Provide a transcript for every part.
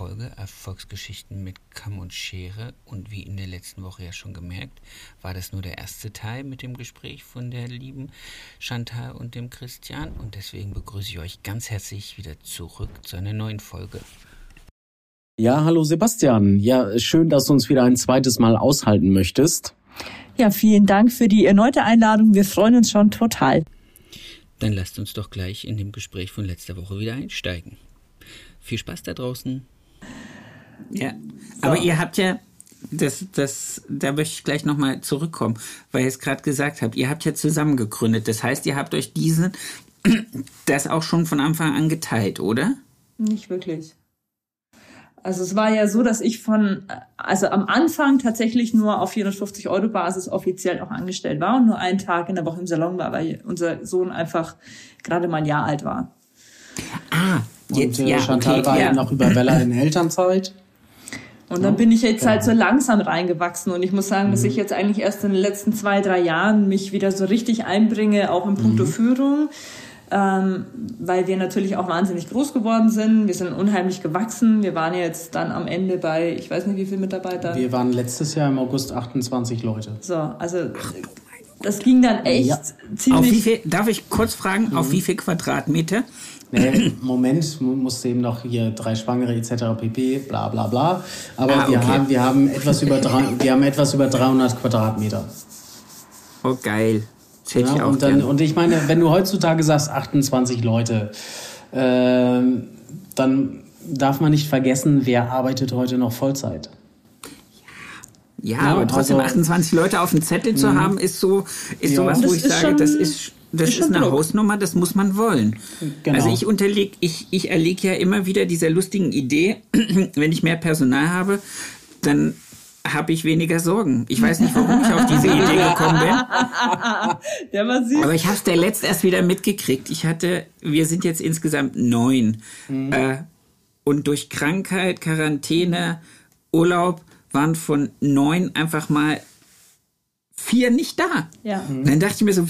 Folge Erfolgsgeschichten mit Kamm und Schere. Und wie in der letzten Woche ja schon gemerkt, war das nur der erste Teil mit dem Gespräch von der lieben Chantal und dem Christian. Und deswegen begrüße ich euch ganz herzlich wieder zurück zu einer neuen Folge. Ja, hallo Sebastian. Ja, schön, dass du uns wieder ein zweites Mal aushalten möchtest. Ja, vielen Dank für die erneute Einladung. Wir freuen uns schon total. Dann lasst uns doch gleich in dem Gespräch von letzter Woche wieder einsteigen. Viel Spaß da draußen. Ja, aber ihr habt ja, das, das, da möchte ich gleich nochmal zurückkommen, weil ihr es gerade gesagt habt, ihr habt ja zusammen gegründet. Das heißt, ihr habt euch diesen, das auch schon von Anfang an geteilt, oder? Nicht wirklich. Also es war ja so, dass ich von, also am Anfang tatsächlich nur auf 450 Euro Basis offiziell auch angestellt war und nur einen Tag in der Woche im Salon war, weil unser Sohn einfach gerade mal ein Jahr alt war. Ah, jetzt, und äh, ja, Chantal okay, war ja. noch über Wella in Elternzeit. Und dann bin ich jetzt halt so langsam reingewachsen und ich muss sagen, dass ich jetzt eigentlich erst in den letzten zwei, drei Jahren mich wieder so richtig einbringe, auch in puncto mhm. Führung ähm, weil wir natürlich auch wahnsinnig groß geworden sind. Wir sind unheimlich gewachsen. Wir waren jetzt dann am Ende bei, ich weiß nicht, wie viele Mitarbeiter. Wir waren letztes Jahr im August 28 Leute. So, also das ging dann echt ja. ziemlich. Auf wie viel, darf ich kurz fragen, mhm. auf wie viel Quadratmeter? Nee, Moment, musste eben noch hier drei Schwangere etc. pp. bla bla bla. Aber ah, okay. wir, haben, wir, haben etwas über drei, wir haben etwas über 300 Quadratmeter. Oh, geil. Das hätte ja, ich auch und, dann, und ich meine, wenn du heutzutage sagst 28 Leute, äh, dann darf man nicht vergessen, wer arbeitet heute noch Vollzeit. Ja, ja aber trotzdem also, 28 Leute auf dem Zettel zu mhm. haben, ist so, ist ja. sowas, wo ich sage, schon, das ist, das ist, ist eine Druck. Hausnummer, das muss man wollen. Genau. Also ich unterleg, ich, ich erlege ja immer wieder dieser lustigen Idee, wenn ich mehr Personal habe, dann habe ich weniger Sorgen. Ich weiß nicht, warum ich auf diese Idee gekommen bin. Der war süß. Aber ich habe es der letzt erst wieder mitgekriegt. Ich hatte, wir sind jetzt insgesamt neun. Mhm. Äh, und durch Krankheit, Quarantäne, Urlaub waren von neun einfach mal vier nicht da. Ja. Mhm. Dann dachte ich mir so,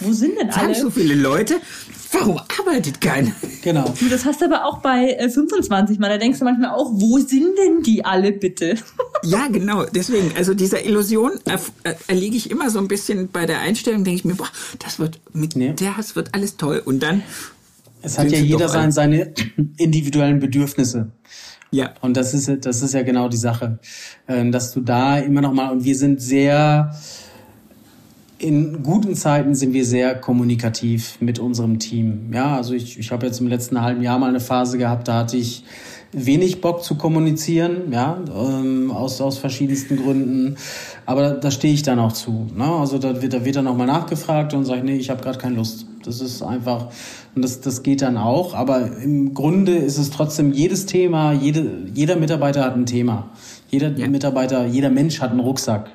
wo sind denn alle? so viele Leute. Warum arbeitet keiner? Genau. Das hast du aber auch bei 25 äh, Mal. Da denkst du manchmal auch, wo sind denn die alle bitte? Ja, genau. Deswegen, also dieser Illusion erliege ich immer so ein bisschen bei der Einstellung, denke ich mir, boah, das wird mit nee. der das wird alles toll. Und dann. Es hat ja jeder sein, seine individuellen Bedürfnisse. Ja. Und das ist, das ist ja genau die Sache, ähm, dass du da immer noch mal, und wir sind sehr, in guten Zeiten sind wir sehr kommunikativ mit unserem Team. Ja, also ich, ich habe jetzt im letzten halben Jahr mal eine Phase gehabt, da hatte ich wenig Bock zu kommunizieren, ja, ähm, aus, aus verschiedensten Gründen. Aber da, da stehe ich dann auch zu. Ne? Also da wird, da wird dann auch mal nachgefragt und sage, nee, ich habe gerade keine Lust. Das ist einfach, und das, das geht dann auch. Aber im Grunde ist es trotzdem jedes Thema, jede, jeder Mitarbeiter hat ein Thema. Jeder ja. Mitarbeiter, jeder Mensch hat einen Rucksack.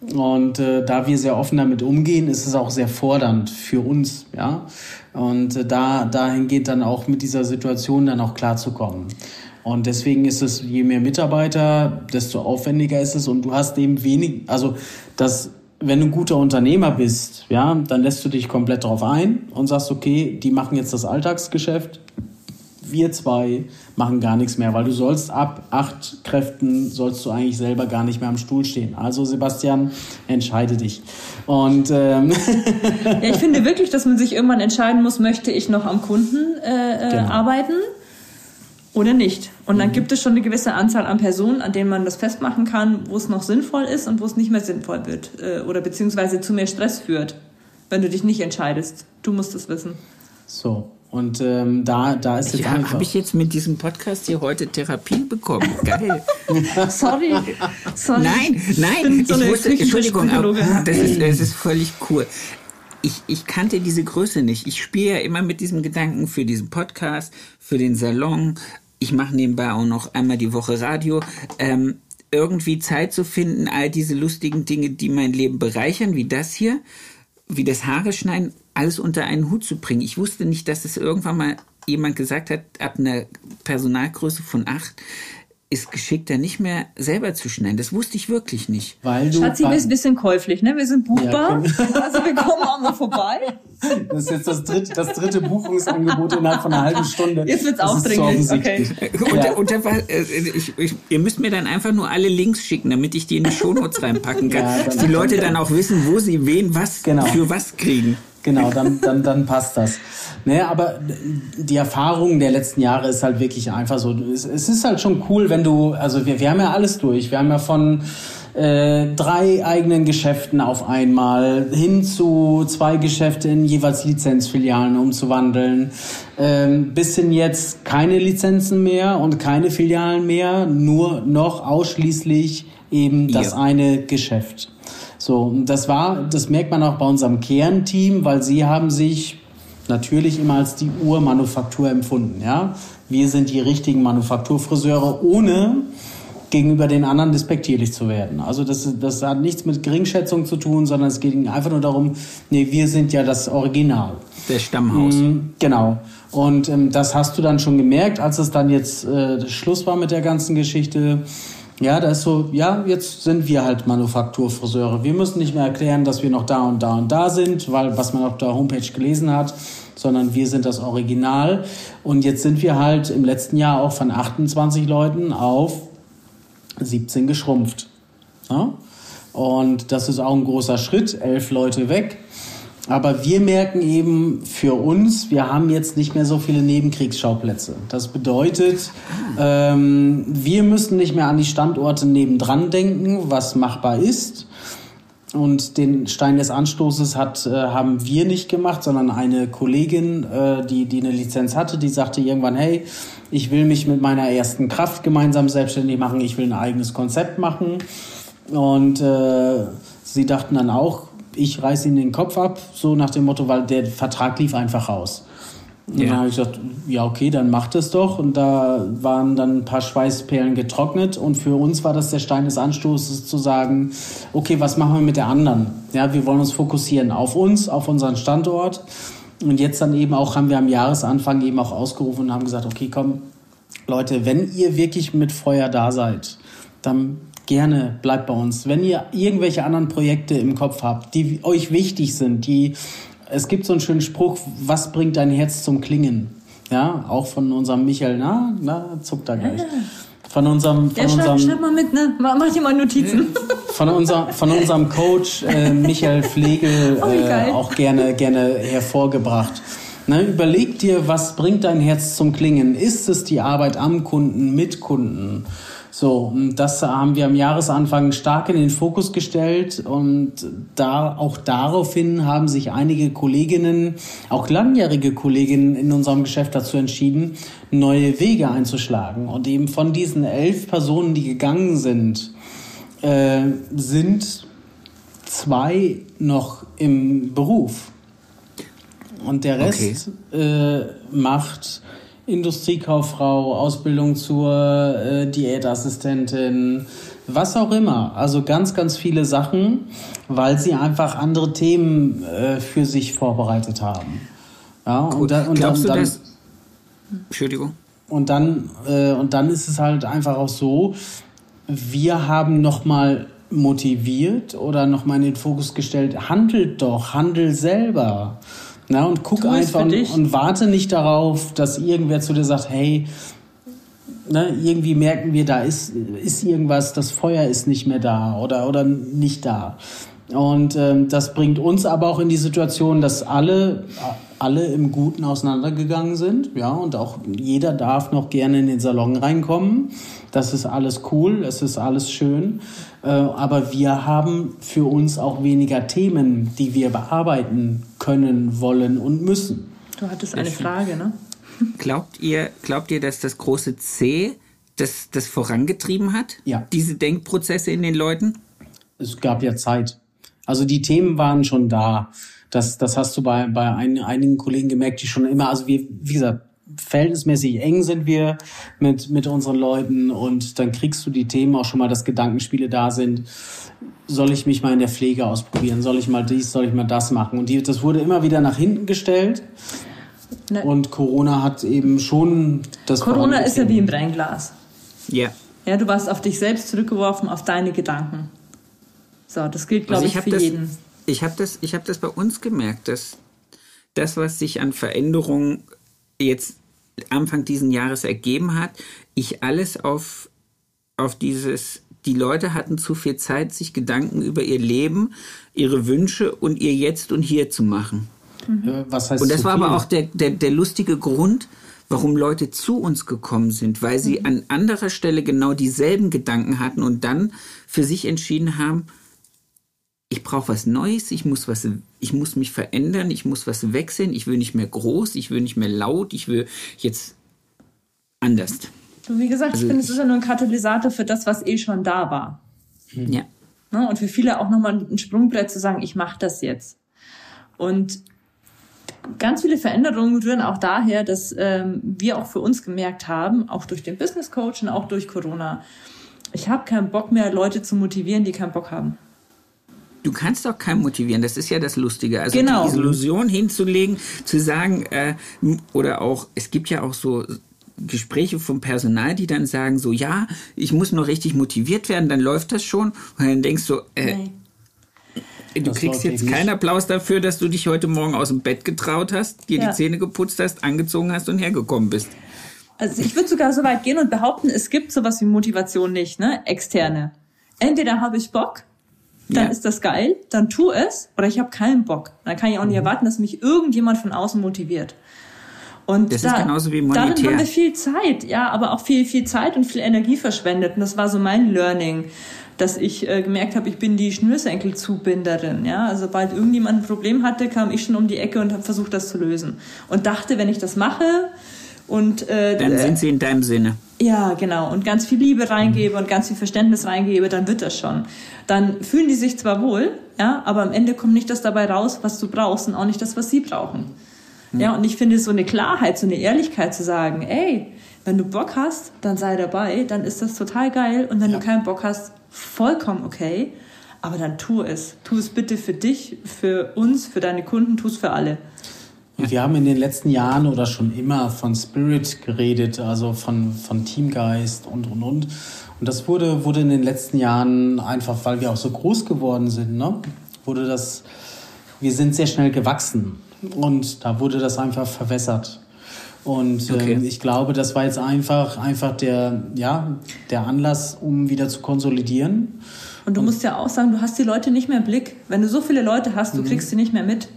Und äh, da wir sehr offen damit umgehen, ist es auch sehr fordernd für uns, ja. Und äh, da dahin geht dann auch mit dieser Situation dann auch klarzukommen. Und deswegen ist es, je mehr Mitarbeiter, desto aufwendiger ist es. Und du hast eben wenig, also das, wenn du ein guter Unternehmer bist, ja, dann lässt du dich komplett drauf ein und sagst, okay, die machen jetzt das Alltagsgeschäft, wir zwei machen gar nichts mehr, weil du sollst ab acht Kräften sollst du eigentlich selber gar nicht mehr am Stuhl stehen. Also Sebastian, entscheide dich. Und ähm ja, ich finde wirklich, dass man sich irgendwann entscheiden muss, möchte ich noch am Kunden äh, äh genau. arbeiten oder nicht. Und dann mhm. gibt es schon eine gewisse Anzahl an Personen, an denen man das festmachen kann, wo es noch sinnvoll ist und wo es nicht mehr sinnvoll wird äh, oder beziehungsweise zu mehr Stress führt, wenn du dich nicht entscheidest. Du musst es wissen. So, und ähm, da, da ist jetzt ja, Habe ich jetzt mit diesem Podcast hier heute Therapie bekommen? Geil. sorry. sorry. Nein, nein. Ich, so ich wusste, Entschuldigung, aber das ist, das ist völlig cool. Ich, ich kannte diese Größe nicht. Ich spiele ja immer mit diesem Gedanken für diesen Podcast, für den Salon. ich mache nebenbei auch noch einmal die Woche Radio. Ähm, irgendwie Zeit zu finden, all diese lustigen Dinge, die mein Leben bereichern, wie das hier, wie das Haare schneiden, alles unter einen Hut zu bringen. Ich wusste nicht, dass es irgendwann mal jemand gesagt hat, ab einer Personalgröße von acht, ist geschickter, nicht mehr selber zu schneiden. Das wusste ich wirklich nicht. Weil du Schatzi, wir sind ein bisschen käuflich, ne? Wir sind buchbar. Ja, also wir kommen auch mal vorbei. Das ist jetzt das dritte, das dritte Buchungsangebot innerhalb von einer halben Stunde. Jetzt wird's aufdringlich, okay. Ja. Und, und, äh, ich, ich, ihr müsst mir dann einfach nur alle Links schicken, damit ich die in die Shownotes reinpacken kann. Ja, dass die Leute dann auch wissen, wo sie wen was genau. für was kriegen. Genau, dann, dann, dann passt das. Ne, aber die Erfahrung der letzten Jahre ist halt wirklich einfach so. Es, es ist halt schon cool, wenn du, also wir, wir haben ja alles durch. Wir haben ja von äh, drei eigenen Geschäften auf einmal hin zu zwei Geschäfte in jeweils Lizenzfilialen umzuwandeln. Ähm, bisschen jetzt keine Lizenzen mehr und keine Filialen mehr, nur noch ausschließlich eben das ja. eine Geschäft. So, das war, das merkt man auch bei unserem Kernteam, weil sie haben sich natürlich immer als die Urmanufaktur empfunden, ja. Wir sind die richtigen Manufakturfriseure, ohne gegenüber den anderen despektierlich zu werden. Also das, das hat nichts mit Geringschätzung zu tun, sondern es geht einfach nur darum, nee, wir sind ja das Original. Der Stammhaus. Mhm, genau. Und ähm, das hast du dann schon gemerkt, als es dann jetzt äh, Schluss war mit der ganzen Geschichte. Ja, da ist so, ja, jetzt sind wir halt Manufakturfriseure. Wir müssen nicht mehr erklären, dass wir noch da und da und da sind, weil was man auf der Homepage gelesen hat, sondern wir sind das Original. Und jetzt sind wir halt im letzten Jahr auch von 28 Leuten auf 17 geschrumpft. Ja? Und das ist auch ein großer Schritt, elf Leute weg. Aber wir merken eben für uns, wir haben jetzt nicht mehr so viele Nebenkriegsschauplätze. Das bedeutet, ähm, wir müssen nicht mehr an die Standorte nebendran denken, was machbar ist. Und den Stein des Anstoßes hat, äh, haben wir nicht gemacht, sondern eine Kollegin, äh, die, die eine Lizenz hatte, die sagte irgendwann, hey, ich will mich mit meiner ersten Kraft gemeinsam selbstständig machen, ich will ein eigenes Konzept machen. Und äh, sie dachten dann auch, ich reiße ihnen den Kopf ab, so nach dem Motto, weil der Vertrag lief einfach raus. Und ja. dann habe ich gesagt, ja, okay, dann macht es doch. Und da waren dann ein paar Schweißperlen getrocknet. Und für uns war das der Stein des Anstoßes zu sagen, okay, was machen wir mit der anderen? Ja, wir wollen uns fokussieren auf uns, auf unseren Standort. Und jetzt dann eben auch haben wir am Jahresanfang eben auch ausgerufen und haben gesagt, okay, komm, Leute, wenn ihr wirklich mit Feuer da seid, dann gerne bleibt bei uns. Wenn ihr irgendwelche anderen Projekte im Kopf habt, die euch wichtig sind, die es gibt so einen schönen Spruch, was bringt dein Herz zum Klingen? Ja, auch von unserem Michael, na, na, zuckt da gleich. Von unserem, von Der unserem, schreib, mal mit, ne? Mach dir mal Notizen. Von, unser, von unserem Coach äh, Michael Flegel oh, äh, auch gerne, gerne hervorgebracht. Ne, überleg dir, was bringt dein Herz zum Klingen? Ist es die Arbeit am Kunden, mit Kunden? So, das haben wir am Jahresanfang stark in den Fokus gestellt und da, auch daraufhin haben sich einige Kolleginnen, auch langjährige Kolleginnen in unserem Geschäft dazu entschieden, neue Wege einzuschlagen. Und eben von diesen elf Personen, die gegangen sind, äh, sind zwei noch im Beruf. Und der Rest okay. äh, macht Industriekauffrau, Ausbildung zur äh, Diätassistentin, was auch immer. Also ganz, ganz viele Sachen, weil sie einfach andere Themen äh, für sich vorbereitet haben. Ja, und, da, und Glaubst dann, du das? Entschuldigung. Und dann, äh, und dann ist es halt einfach auch so, wir haben nochmal motiviert oder nochmal in den Fokus gestellt, handelt doch, handel selber. Na, und guck einfach und, und, warte nicht darauf, dass irgendwer zu dir sagt, hey, ne, irgendwie merken wir, da ist, ist irgendwas, das Feuer ist nicht mehr da oder, oder nicht da. Und ähm, das bringt uns aber auch in die Situation, dass alle, alle im Guten auseinandergegangen sind. Ja, und auch jeder darf noch gerne in den Salon reinkommen. Das ist alles cool, es ist alles schön. Äh, aber wir haben für uns auch weniger Themen, die wir bearbeiten können, wollen und müssen. Du hattest eine Frage, ne? Glaubt ihr, glaubt ihr, dass das große C das, das vorangetrieben hat? Ja. Diese Denkprozesse in den Leuten? Es gab ja Zeit. Also die Themen waren schon da. Das, das hast du bei, bei ein, einigen Kollegen gemerkt, die schon immer, also wir, wie gesagt, verhältnismäßig eng sind wir mit, mit unseren Leuten und dann kriegst du die Themen auch schon mal, dass Gedankenspiele da sind. Soll ich mich mal in der Pflege ausprobieren? Soll ich mal dies, soll ich mal das machen? Und die, das wurde immer wieder nach hinten gestellt. Ne. Und Corona hat eben schon das. Corona ist ja wie ein Brennglas. Ja. Ja, du warst auf dich selbst zurückgeworfen, auf deine Gedanken. So, das gilt, glaube also ich, ich für das, jeden. Ich habe das, hab das bei uns gemerkt, dass das, was sich an Veränderungen jetzt Anfang diesen Jahres ergeben hat, ich alles auf, auf dieses, die Leute hatten zu viel Zeit, sich Gedanken über ihr Leben, ihre Wünsche und ihr Jetzt und Hier zu machen. Mhm. Was heißt und das war aber auch der, der, der lustige Grund, warum Leute zu uns gekommen sind, weil sie mhm. an anderer Stelle genau dieselben Gedanken hatten und dann für sich entschieden haben, ich brauche was Neues, ich muss was, ich muss mich verändern, ich muss was wechseln, ich will nicht mehr groß, ich will nicht mehr laut, ich will jetzt anders. wie gesagt, also ich finde, es ist ja nur ein Katalysator für das, was eh schon da war. Ja. Ne? Und für viele auch nochmal ein Sprungbrett zu sagen, ich mache das jetzt. Und ganz viele Veränderungen rühren auch daher, dass ähm, wir auch für uns gemerkt haben, auch durch den Business Coach und auch durch Corona, ich habe keinen Bock mehr, Leute zu motivieren, die keinen Bock haben. Du kannst doch keinen motivieren, das ist ja das Lustige. Also genau. die Illusion hinzulegen, zu sagen, äh, oder auch, es gibt ja auch so Gespräche vom Personal, die dann sagen so, ja, ich muss nur richtig motiviert werden, dann läuft das schon. Und dann denkst du, äh, nee. du das kriegst jetzt keinen Applaus dafür, dass du dich heute Morgen aus dem Bett getraut hast, dir ja. die Zähne geputzt hast, angezogen hast und hergekommen bist. Also ich würde sogar so weit gehen und behaupten, es gibt sowas wie Motivation nicht, ne? Externe. Entweder habe ich Bock dann ja. ist das geil, dann tu es, oder ich habe keinen Bock. Dann kann ich auch nicht mhm. erwarten, dass mich irgendjemand von außen motiviert. Und das da, ist genauso wie monetär. Darin haben wir viel Zeit, ja, aber auch viel, viel Zeit und viel Energie verschwendet. Und das war so mein Learning, dass ich äh, gemerkt habe, ich bin die Schnürsenkelzubinderin. Ja, also sobald irgendjemand ein Problem hatte, kam ich schon um die Ecke und habe versucht, das zu lösen. Und dachte, wenn ich das mache, und äh, dann sind sie in deinem Sinne. Ja, genau. Und ganz viel Liebe reingebe und ganz viel Verständnis reingebe, dann wird das schon. Dann fühlen die sich zwar wohl, ja, aber am Ende kommt nicht das dabei raus, was du brauchst und auch nicht das, was sie brauchen. Mhm. Ja, und ich finde so eine Klarheit, so eine Ehrlichkeit zu sagen, ey, wenn du Bock hast, dann sei dabei, dann ist das total geil. Und wenn ja. du keinen Bock hast, vollkommen okay. Aber dann tu es. Tu es bitte für dich, für uns, für deine Kunden, tu es für alle. Und wir haben in den letzten Jahren oder schon immer von Spirit geredet, also von, von Teamgeist und, und, und. Und das wurde, wurde in den letzten Jahren einfach, weil wir auch so groß geworden sind, ne, wurde das, wir sind sehr schnell gewachsen. Und da wurde das einfach verwässert. Und okay. ähm, ich glaube, das war jetzt einfach, einfach der, ja, der Anlass, um wieder zu konsolidieren. Und du musst ja auch sagen, du hast die Leute nicht mehr im Blick. Wenn du so viele Leute hast, du mhm. kriegst sie nicht mehr mit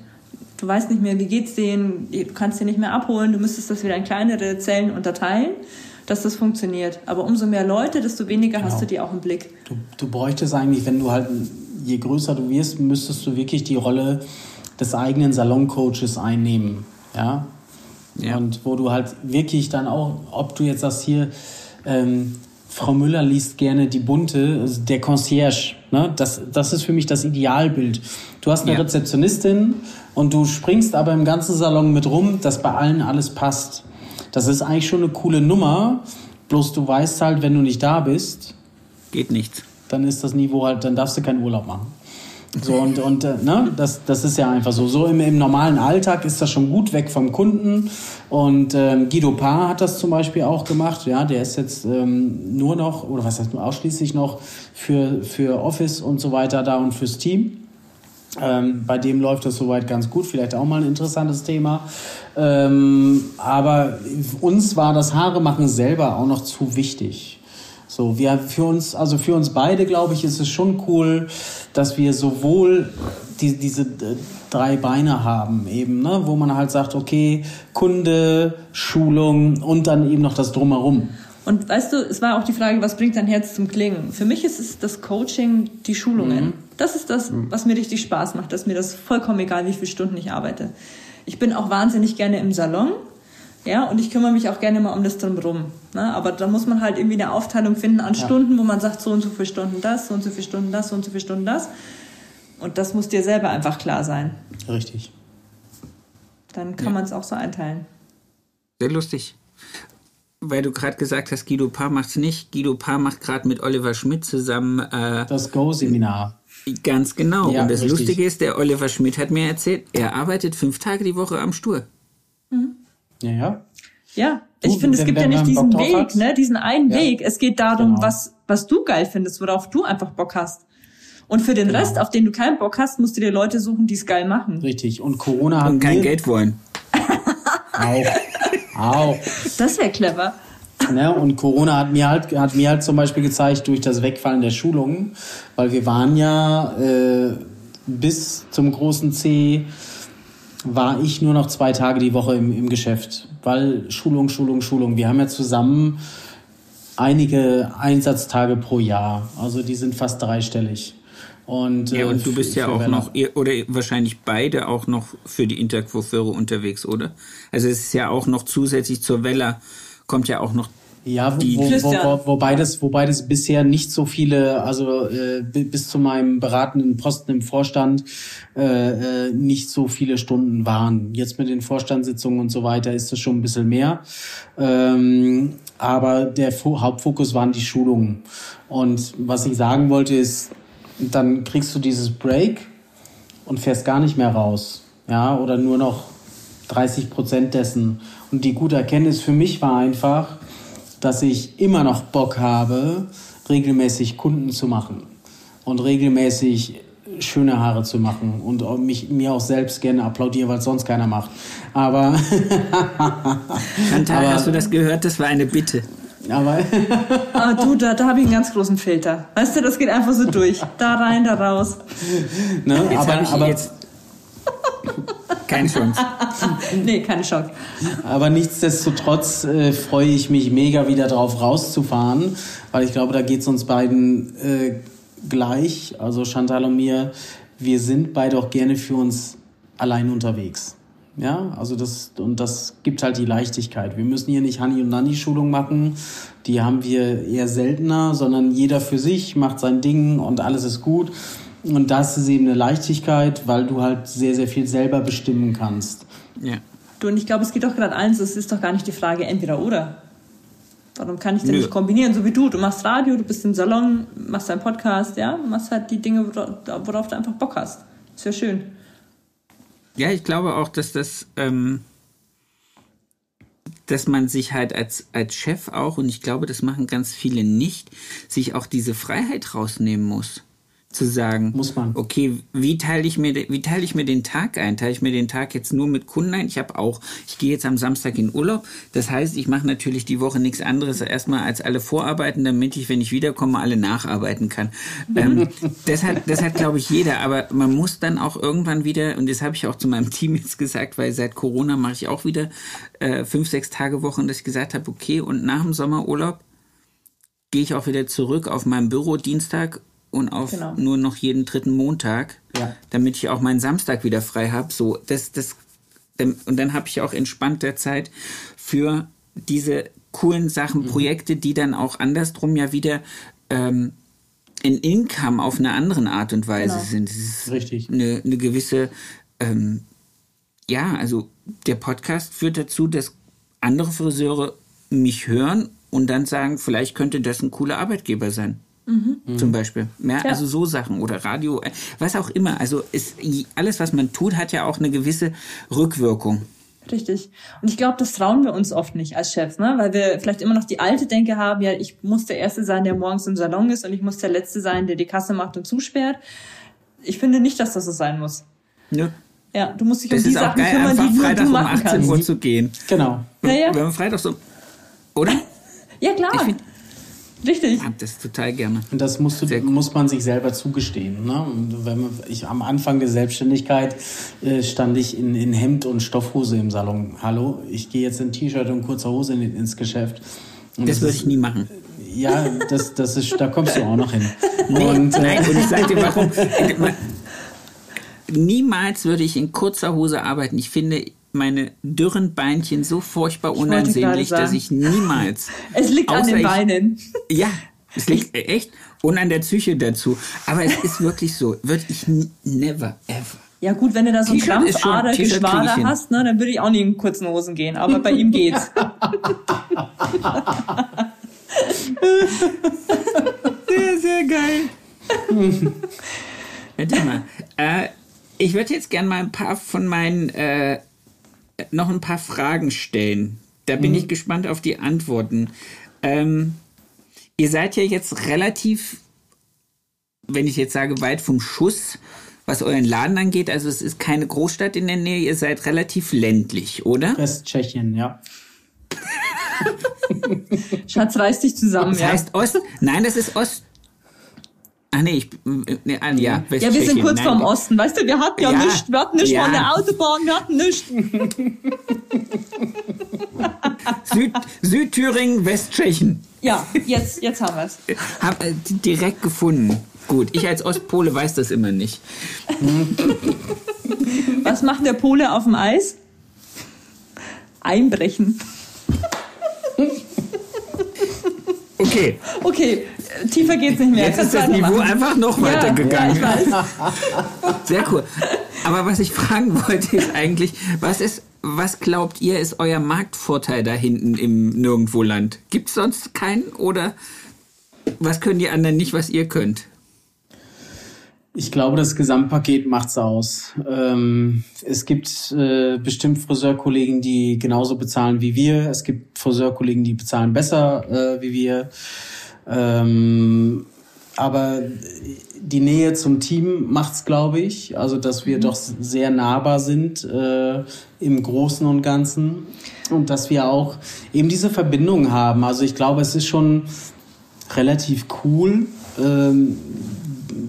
du weißt nicht mehr, wie geht's denen, du kannst sie nicht mehr abholen, du müsstest das wieder in kleinere Zellen unterteilen, dass das funktioniert. Aber umso mehr Leute, desto weniger genau. hast du die auch im Blick. Du, du bräuchtest eigentlich, wenn du halt, je größer du wirst, müsstest du wirklich die Rolle des eigenen Saloncoaches einnehmen. Ja? ja. Und wo du halt wirklich dann auch, ob du jetzt das hier, ähm, Frau Müller liest gerne die bunte, also der Concierge. Ne? Das, das ist für mich das Idealbild. Du hast eine ja. Rezeptionistin und du springst aber im ganzen Salon mit rum, dass bei allen alles passt. Das ist eigentlich schon eine coole Nummer. Bloß du weißt halt, wenn du nicht da bist, geht nichts. Dann ist das Niveau halt, dann darfst du keinen Urlaub machen. So und, und äh, ne, das, das ist ja einfach so. So im, im normalen Alltag ist das schon gut weg vom Kunden. Und ähm, Guido Paar hat das zum Beispiel auch gemacht. Ja, der ist jetzt ähm, nur noch, oder was heißt nur ausschließlich noch für, für Office und so weiter da und fürs Team. Ähm, bei dem läuft das soweit ganz gut, vielleicht auch mal ein interessantes Thema. Ähm, aber uns war das Haaremachen selber auch noch zu wichtig. So, wir für uns, also für uns beide, glaube ich, ist es schon cool, dass wir sowohl die, diese äh, drei Beine haben, eben, ne, wo man halt sagt, okay, Kunde, Schulung und dann eben noch das Drumherum. Und weißt du, es war auch die Frage, was bringt dein Herz zum Klingen? Für mich ist es das Coaching, die Schulungen. Mhm. Das ist das, mhm. was mir richtig Spaß macht. Das ist mir das vollkommen egal, wie viele Stunden ich arbeite. Ich bin auch wahnsinnig gerne im Salon. Ja, und ich kümmere mich auch gerne mal um das drumherum. Ne? Aber da muss man halt irgendwie eine Aufteilung finden an ja. Stunden, wo man sagt, so und so viele Stunden das, so und so viele Stunden das, so und so viele Stunden das. Und das muss dir selber einfach klar sein. Richtig. Dann kann ja. man es auch so einteilen. Sehr lustig. Weil du gerade gesagt hast, Guido Paar macht's nicht. Guido Paar macht gerade mit Oliver Schmidt zusammen äh, das Go-Seminar. Ganz genau. Ja, Und das richtig. Lustige ist, der Oliver Schmidt hat mir erzählt, er arbeitet fünf Tage die Woche am Stuhl. Mhm. Ja, ja. Ja, ich finde, es gibt ja nicht diesen Weg, hat. ne, diesen einen ja. Weg. Es geht darum, genau. was, was du geil findest, worauf du einfach Bock hast. Und für den genau. Rest, auf den du keinen Bock hast, musst du dir Leute suchen, die es geil machen. Richtig. Und Corona hat Und kein Geld wollen. auch. Auch. Das wäre clever. Ne? Und Corona hat mir halt hat mir halt zum Beispiel gezeigt durch das Wegfallen der Schulungen, weil wir waren ja äh, bis zum großen C war ich nur noch zwei Tage die Woche im, im Geschäft, weil Schulung, Schulung, Schulung. Wir haben ja zusammen einige Einsatztage pro Jahr, also die sind fast dreistellig. Und, ja, und äh, du bist ja auch noch, oder wahrscheinlich beide auch noch für die Interquoföre unterwegs, oder? Also es ist ja auch noch zusätzlich zur Welle, kommt ja auch noch ja, wo, wo, wo, wobei das, wobei das bisher nicht so viele, also äh, bis zu meinem beratenden Posten im Vorstand äh, äh, nicht so viele Stunden waren. Jetzt mit den Vorstandssitzungen und so weiter ist das schon ein bisschen mehr. Ähm, aber der Hauptfokus waren die Schulungen. Und was ich sagen wollte ist, dann kriegst du dieses Break und fährst gar nicht mehr raus. Ja, oder nur noch 30 Prozent dessen. Und die gute Erkenntnis für mich war einfach, dass ich immer noch Bock habe, regelmäßig Kunden zu machen und regelmäßig schöne Haare zu machen und mich, mir auch selbst gerne applaudieren, weil es sonst keiner macht. Aber. Chantal, hast du das gehört? Das war eine Bitte. Aber. ah, du, da, da habe ich einen ganz großen Filter. Weißt du, das geht einfach so durch. Da rein, da raus. Ne? Jetzt aber, aber jetzt keine Chance. nee, keine Chance. Aber nichtsdestotrotz äh, freue ich mich mega wieder drauf rauszufahren, weil ich glaube, da geht es uns beiden äh, gleich. Also Chantal und mir, wir sind beide auch gerne für uns allein unterwegs. Ja, also das, und das gibt halt die Leichtigkeit. Wir müssen hier nicht Hani und Nani Schulung machen. Die haben wir eher seltener, sondern jeder für sich macht sein Ding und alles ist gut. Und das ist eben eine Leichtigkeit, weil du halt sehr, sehr viel selber bestimmen kannst. Ja. Du, und ich glaube, es geht doch gerade eins, es ist doch gar nicht die Frage entweder oder. Warum kann ich denn Nö. nicht kombinieren, so wie du? Du machst Radio, du bist im Salon, machst deinen Podcast, ja, machst halt die Dinge, worauf du einfach Bock hast. Ist ja schön. Ja, ich glaube auch, dass das, ähm, dass man sich halt als, als Chef auch, und ich glaube, das machen ganz viele nicht, sich auch diese Freiheit rausnehmen muss zu sagen, muss man. Okay, wie teile ich mir, wie teile ich mir den Tag ein? Teile ich mir den Tag jetzt nur mit Kunden ein? Ich habe auch, ich gehe jetzt am Samstag in Urlaub. Das heißt, ich mache natürlich die Woche nichts anderes erstmal als alle vorarbeiten, damit ich, wenn ich wiederkomme, alle nacharbeiten kann. ähm, das hat, das hat, glaube ich, jeder. Aber man muss dann auch irgendwann wieder, und das habe ich auch zu meinem Team jetzt gesagt, weil seit Corona mache ich auch wieder äh, fünf, sechs Tage Wochen, dass ich gesagt habe, okay, und nach dem Sommerurlaub gehe ich auch wieder zurück auf meinem Büro Dienstag und auf genau. nur noch jeden dritten Montag, ja. damit ich auch meinen Samstag wieder frei habe. So, das, das, und dann habe ich auch entspannter Zeit für diese coolen Sachen, mhm. Projekte, die dann auch andersrum ja wieder ähm, ein Income auf eine andere Art und Weise genau. sind. Das ist Richtig. Eine, eine gewisse, ähm, ja, also der Podcast führt dazu, dass andere Friseure mich hören und dann sagen, vielleicht könnte das ein cooler Arbeitgeber sein. Mhm. Zum Beispiel. Ja, ja, Also so Sachen oder Radio, äh, was auch immer. Also ist, alles, was man tut, hat ja auch eine gewisse Rückwirkung. Richtig. Und ich glaube, das trauen wir uns oft nicht als Chefs, ne? weil wir vielleicht immer noch die alte Denke haben, ja, ich muss der Erste sein, der morgens im Salon ist und ich muss der Letzte sein, der die Kasse macht und zusperrt. Ich finde nicht, dass das so sein muss. Ja. Ja, du musst dich das um die Sachen geil, kümmern, die nur Freitag du machen um 18 Uhr zu gehen. Genau. Ja, ja. Wenn wir Freitag so, oder? Ja, klar. Ich find, Richtig. Ich hab das total gerne. Und das musst du, muss man sich selber zugestehen. Ne? Wenn man, ich, am Anfang der Selbstständigkeit äh, stand ich in, in Hemd und Stoffhose im Salon. Hallo, ich gehe jetzt in T-Shirt und kurzer Hose in, ins Geschäft. Und das, das würde ich nie machen. Ja, das, das ist, da kommst du auch noch hin. Nee, und, äh, nein, und ich sage dir warum. Niemals würde ich in kurzer Hose arbeiten. Ich finde, meine dürren Beinchen so furchtbar unansehnlich, dass ich niemals. Es liegt an den Beinen. Ich, ja, es liegt echt und an der Psyche dazu. Aber es ist wirklich so, würde ich never ever Ja gut, wenn du da so einen Krampfader, Geschwader hast, ne, dann würde ich auch nicht in kurzen Hosen gehen, aber bei ihm geht's. sehr, sehr geil. Warte mal. Äh, ich würde jetzt gerne mal ein paar von meinen, äh, noch ein paar Fragen stellen. Da bin mhm. ich gespannt auf die Antworten. Ähm, ihr seid ja jetzt relativ, wenn ich jetzt sage, weit vom Schuss was euren Laden angeht. Also es ist keine Großstadt in der Nähe, ihr seid relativ ländlich, oder? Westtschechien, ja. Schatz, reiß dich zusammen. Das ja. heißt Ost. Nein, das ist Ost. Ah nee, ich, nee, ah, ja, ja, wir sind kurz Nein. vorm Osten. Weißt du, wir hatten ja, ja nichts, wir hatten nichts ja. von der Autobahn, wir hatten nichts. Süd, Südthüringen, Westtschechien. Ja, jetzt, jetzt haben wir es. Hab äh, direkt gefunden. Gut, ich als Ostpole weiß das immer nicht. Was macht der Pole auf dem Eis? Einbrechen. Okay. Okay, tiefer geht's nicht mehr. Jetzt ist das Niveau machen. einfach noch ja, weitergegangen. Ja, ich weiß. Sehr cool. Aber was ich fragen wollte, ist eigentlich, was ist, was glaubt ihr, ist euer Marktvorteil da hinten im Nirgendwoland? Gibt es sonst keinen oder was können die anderen nicht, was ihr könnt? Ich glaube, das Gesamtpaket macht's aus. Ähm, es gibt äh, bestimmt Friseurkollegen, die genauso bezahlen wie wir. Es gibt Friseurkollegen, die bezahlen besser äh, wie wir. Ähm, aber die Nähe zum Team macht's, glaube ich. Also, dass wir mhm. doch sehr nahbar sind äh, im Großen und Ganzen und dass wir auch eben diese Verbindung haben. Also, ich glaube, es ist schon relativ cool. Ähm,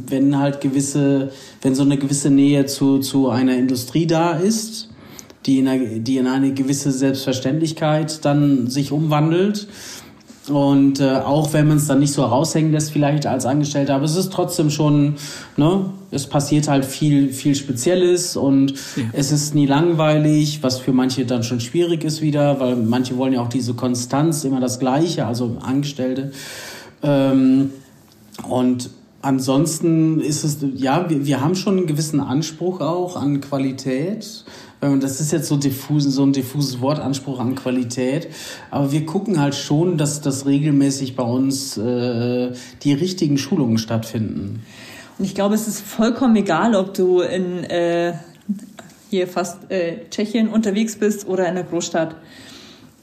wenn halt gewisse, wenn so eine gewisse Nähe zu, zu einer Industrie da ist, die in, eine, die in eine gewisse Selbstverständlichkeit dann sich umwandelt. Und äh, auch wenn man es dann nicht so raushängen lässt, vielleicht als Angestellter, aber es ist trotzdem schon, ne, es passiert halt viel, viel Spezielles und ja. es ist nie langweilig, was für manche dann schon schwierig ist wieder, weil manche wollen ja auch diese Konstanz, immer das Gleiche, also Angestellte. Ähm, und Ansonsten ist es, ja, wir, wir haben schon einen gewissen Anspruch auch an Qualität. Das ist jetzt so, diffus, so ein diffuses Wort, Anspruch an Qualität. Aber wir gucken halt schon, dass, dass regelmäßig bei uns äh, die richtigen Schulungen stattfinden. Und ich glaube, es ist vollkommen egal, ob du in äh, hier fast äh, Tschechien unterwegs bist oder in der Großstadt.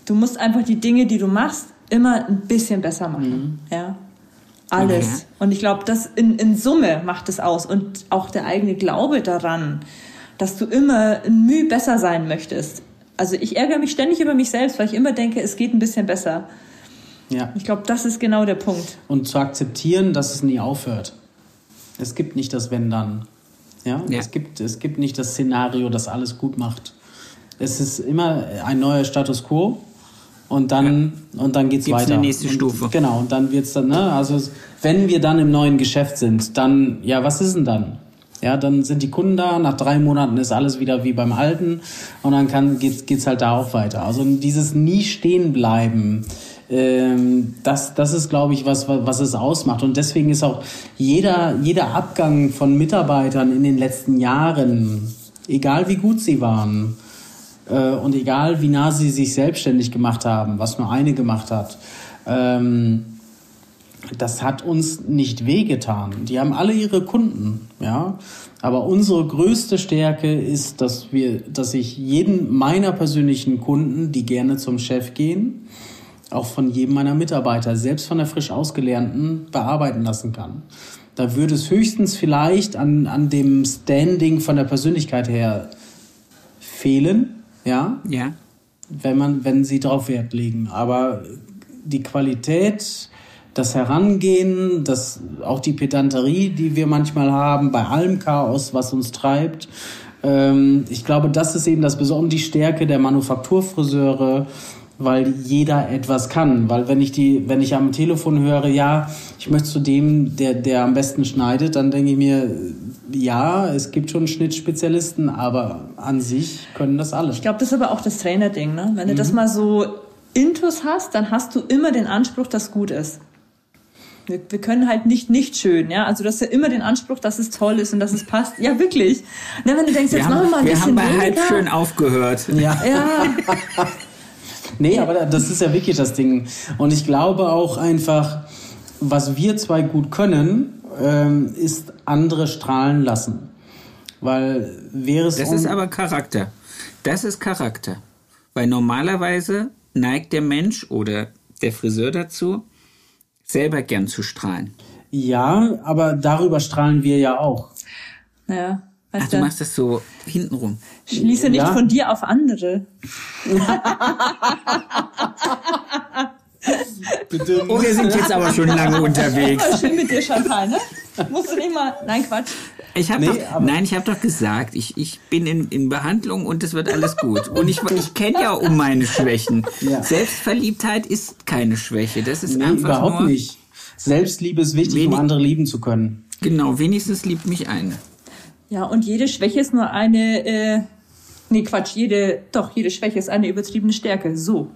Du musst einfach die Dinge, die du machst, immer ein bisschen besser machen. Mhm. Ja. Alles. Okay. Und ich glaube, das in, in Summe macht es aus. Und auch der eigene Glaube daran, dass du immer ein Mühe besser sein möchtest. Also ich ärgere mich ständig über mich selbst, weil ich immer denke, es geht ein bisschen besser. Ja. Ich glaube, das ist genau der Punkt. Und zu akzeptieren, dass es nie aufhört. Es gibt nicht das Wenn dann. Ja? ja. Es, gibt, es gibt nicht das Szenario, das alles gut macht. Es ist immer ein neuer Status quo und dann ja. und dann geht's Gibt's weiter. Eine nächste Stufe. Und, genau und dann wird's dann ne also wenn wir dann im neuen Geschäft sind, dann ja was ist denn dann? Ja, dann sind die Kunden da. Nach drei Monaten ist alles wieder wie beim Alten und dann kann geht's geht's halt da auch weiter. Also dieses nie stehen bleiben. Ähm, das, das ist, glaube ich, was, was es ausmacht. Und deswegen ist auch jeder, jeder Abgang von Mitarbeitern in den letzten Jahren, egal wie gut sie waren, äh, und egal, wie nah sie sich selbstständig gemacht haben, was nur eine gemacht hat, ähm, das hat uns nicht wehgetan. Die haben alle ihre Kunden, ja. Aber unsere größte Stärke ist, dass wir, dass ich jeden meiner persönlichen Kunden, die gerne zum Chef gehen, auch von jedem meiner Mitarbeiter, selbst von der frisch Ausgelernten, bearbeiten lassen kann. Da würde es höchstens vielleicht an, an dem Standing von der Persönlichkeit her fehlen, ja. Ja. Wenn man, wenn sie darauf Wert legen. Aber die Qualität, das Herangehen, das, auch die Pedanterie, die wir manchmal haben, bei allem Chaos, was uns treibt, ähm, ich glaube, das ist eben das Besondere, die Stärke der Manufakturfriseure, weil jeder etwas kann. Weil wenn ich die, wenn ich am Telefon höre, ja, ich möchte zu dem, der, der am besten schneidet, dann denke ich mir, ja, es gibt schon Schnittspezialisten, aber an sich können das alle. Ich glaube, das ist aber auch das Trainerding, ne? Wenn du mhm. das mal so intus hast, dann hast du immer den Anspruch, dass gut ist. wir, wir können halt nicht nicht schön, ja. Also du hast ja immer den Anspruch, dass es toll ist und dass es passt. Ja, wirklich. Ne, wenn du denkst, jetzt wir machen wir mal ein wir bisschen Wir haben bei halb schön aufgehört. Ja. ja. nee, aber das ist ja wirklich das Ding. Und ich glaube auch einfach, was wir zwei gut können, ähm, ist andere strahlen lassen. Weil wäre es. Das ist aber Charakter. Das ist Charakter. Weil normalerweise neigt der Mensch oder der Friseur dazu, selber gern zu strahlen. Ja, aber darüber strahlen wir ja auch. Ja. Ach, du machst das so hintenrum. Schließe nicht ja. von dir auf andere. oh, wir sind jetzt aber schon lange unterwegs. Schön mit dir, Chantal, ne? Musst du nicht mal. Nein, Quatsch. Ich hab nee, doch, nein, ich habe doch gesagt, ich, ich bin in, in Behandlung und es wird alles gut. Und ich, ich kenne ja um meine Schwächen. Ja. Selbstverliebtheit ist keine Schwäche. Das ist nee, einfach überhaupt nur, nicht. Selbstliebe ist wichtig, um andere lieben zu können. Genau, wenigstens liebt mich eine. Ja, und jede Schwäche ist nur eine, äh, nee, Quatsch, jede, doch, jede Schwäche ist eine übertriebene Stärke. So.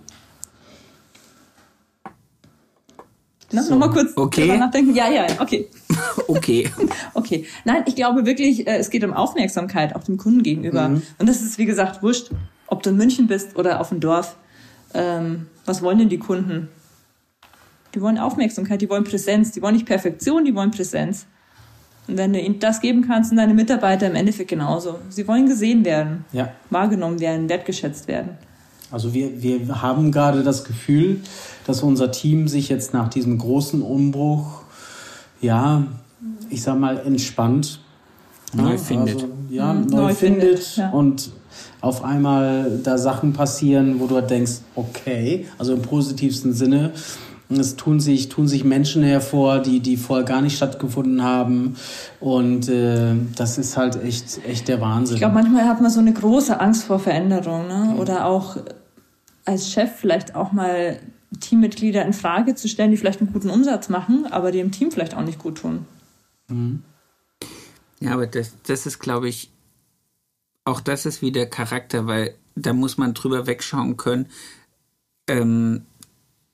Ne? So. Nochmal kurz okay. nachdenken. Ja, ja, okay. okay. okay. Nein, ich glaube wirklich, äh, es geht um Aufmerksamkeit auch dem Kunden gegenüber. Mhm. Und das ist, wie gesagt, wurscht, ob du in München bist oder auf dem Dorf. Ähm, was wollen denn die Kunden? Die wollen Aufmerksamkeit, die wollen Präsenz, die wollen nicht Perfektion, die wollen Präsenz. Und wenn du ihnen das geben kannst, sind deine Mitarbeiter im Endeffekt genauso. Sie wollen gesehen werden, ja. wahrgenommen werden, wertgeschätzt werden. Also wir, wir haben gerade das Gefühl, dass unser Team sich jetzt nach diesem großen Umbruch, ja, ich sag mal, entspannt. Neu ja, findet. Also, ja, mhm, neu, neu, findet, findet ja. und auf einmal da Sachen passieren, wo du halt denkst, okay, also im positivsten Sinne, es tun sich, tun sich Menschen hervor, die, die vorher gar nicht stattgefunden haben. Und äh, das ist halt echt, echt der Wahnsinn. Ich glaube, manchmal hat man so eine große Angst vor Veränderung. Ne? Oder auch als Chef vielleicht auch mal Teammitglieder in Frage zu stellen, die vielleicht einen guten Umsatz machen, aber die im Team vielleicht auch nicht gut tun. Mhm. Ja, aber das, das ist, glaube ich, auch das ist wieder Charakter, weil da muss man drüber wegschauen können, ähm,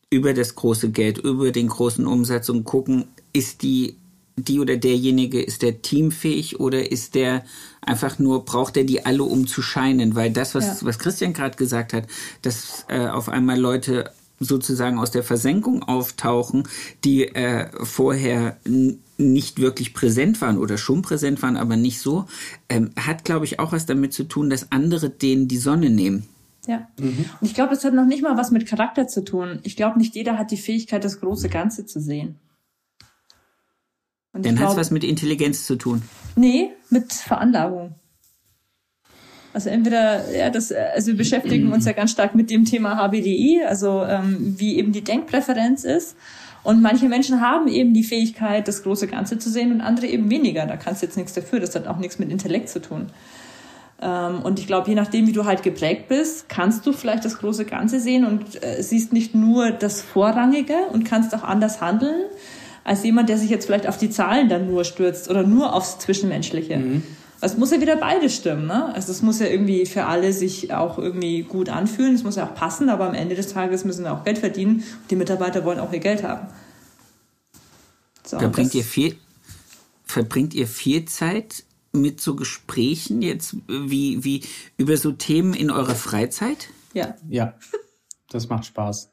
über das große Geld, über den großen Umsatz und gucken, ist die, die oder derjenige, ist der teamfähig oder ist der einfach nur, braucht er die alle, um zu scheinen? Weil das, was, ja. was Christian gerade gesagt hat, dass äh, auf einmal Leute sozusagen aus der Versenkung auftauchen, die äh, vorher nicht wirklich präsent waren oder schon präsent waren, aber nicht so, ähm, hat, glaube ich, auch was damit zu tun, dass andere denen die Sonne nehmen. Ja. Mhm. Und ich glaube, das hat noch nicht mal was mit Charakter zu tun. Ich glaube, nicht jeder hat die Fähigkeit, das große Ganze zu sehen. Und Dann hat es was mit Intelligenz zu tun. Nee, mit Veranlagung. Also entweder, ja, das, also wir beschäftigen uns ja ganz stark mit dem Thema HBDI, also ähm, wie eben die Denkpräferenz ist. Und manche Menschen haben eben die Fähigkeit, das große Ganze zu sehen und andere eben weniger. Da kannst du jetzt nichts dafür. Das hat auch nichts mit Intellekt zu tun. Ähm, und ich glaube, je nachdem, wie du halt geprägt bist, kannst du vielleicht das große Ganze sehen und äh, siehst nicht nur das Vorrangige und kannst auch anders handeln als jemand, der sich jetzt vielleicht auf die Zahlen dann nur stürzt oder nur aufs Zwischenmenschliche. Mhm. Es muss ja wieder beides stimmen. Ne? Also es muss ja irgendwie für alle sich auch irgendwie gut anfühlen. Es muss ja auch passen, aber am Ende des Tages müssen wir auch Geld verdienen. Die Mitarbeiter wollen auch ihr Geld haben. So, verbringt, ihr viel, verbringt ihr viel Zeit mit so Gesprächen jetzt wie, wie über so Themen in eurer Freizeit? Ja. Ja, das macht Spaß.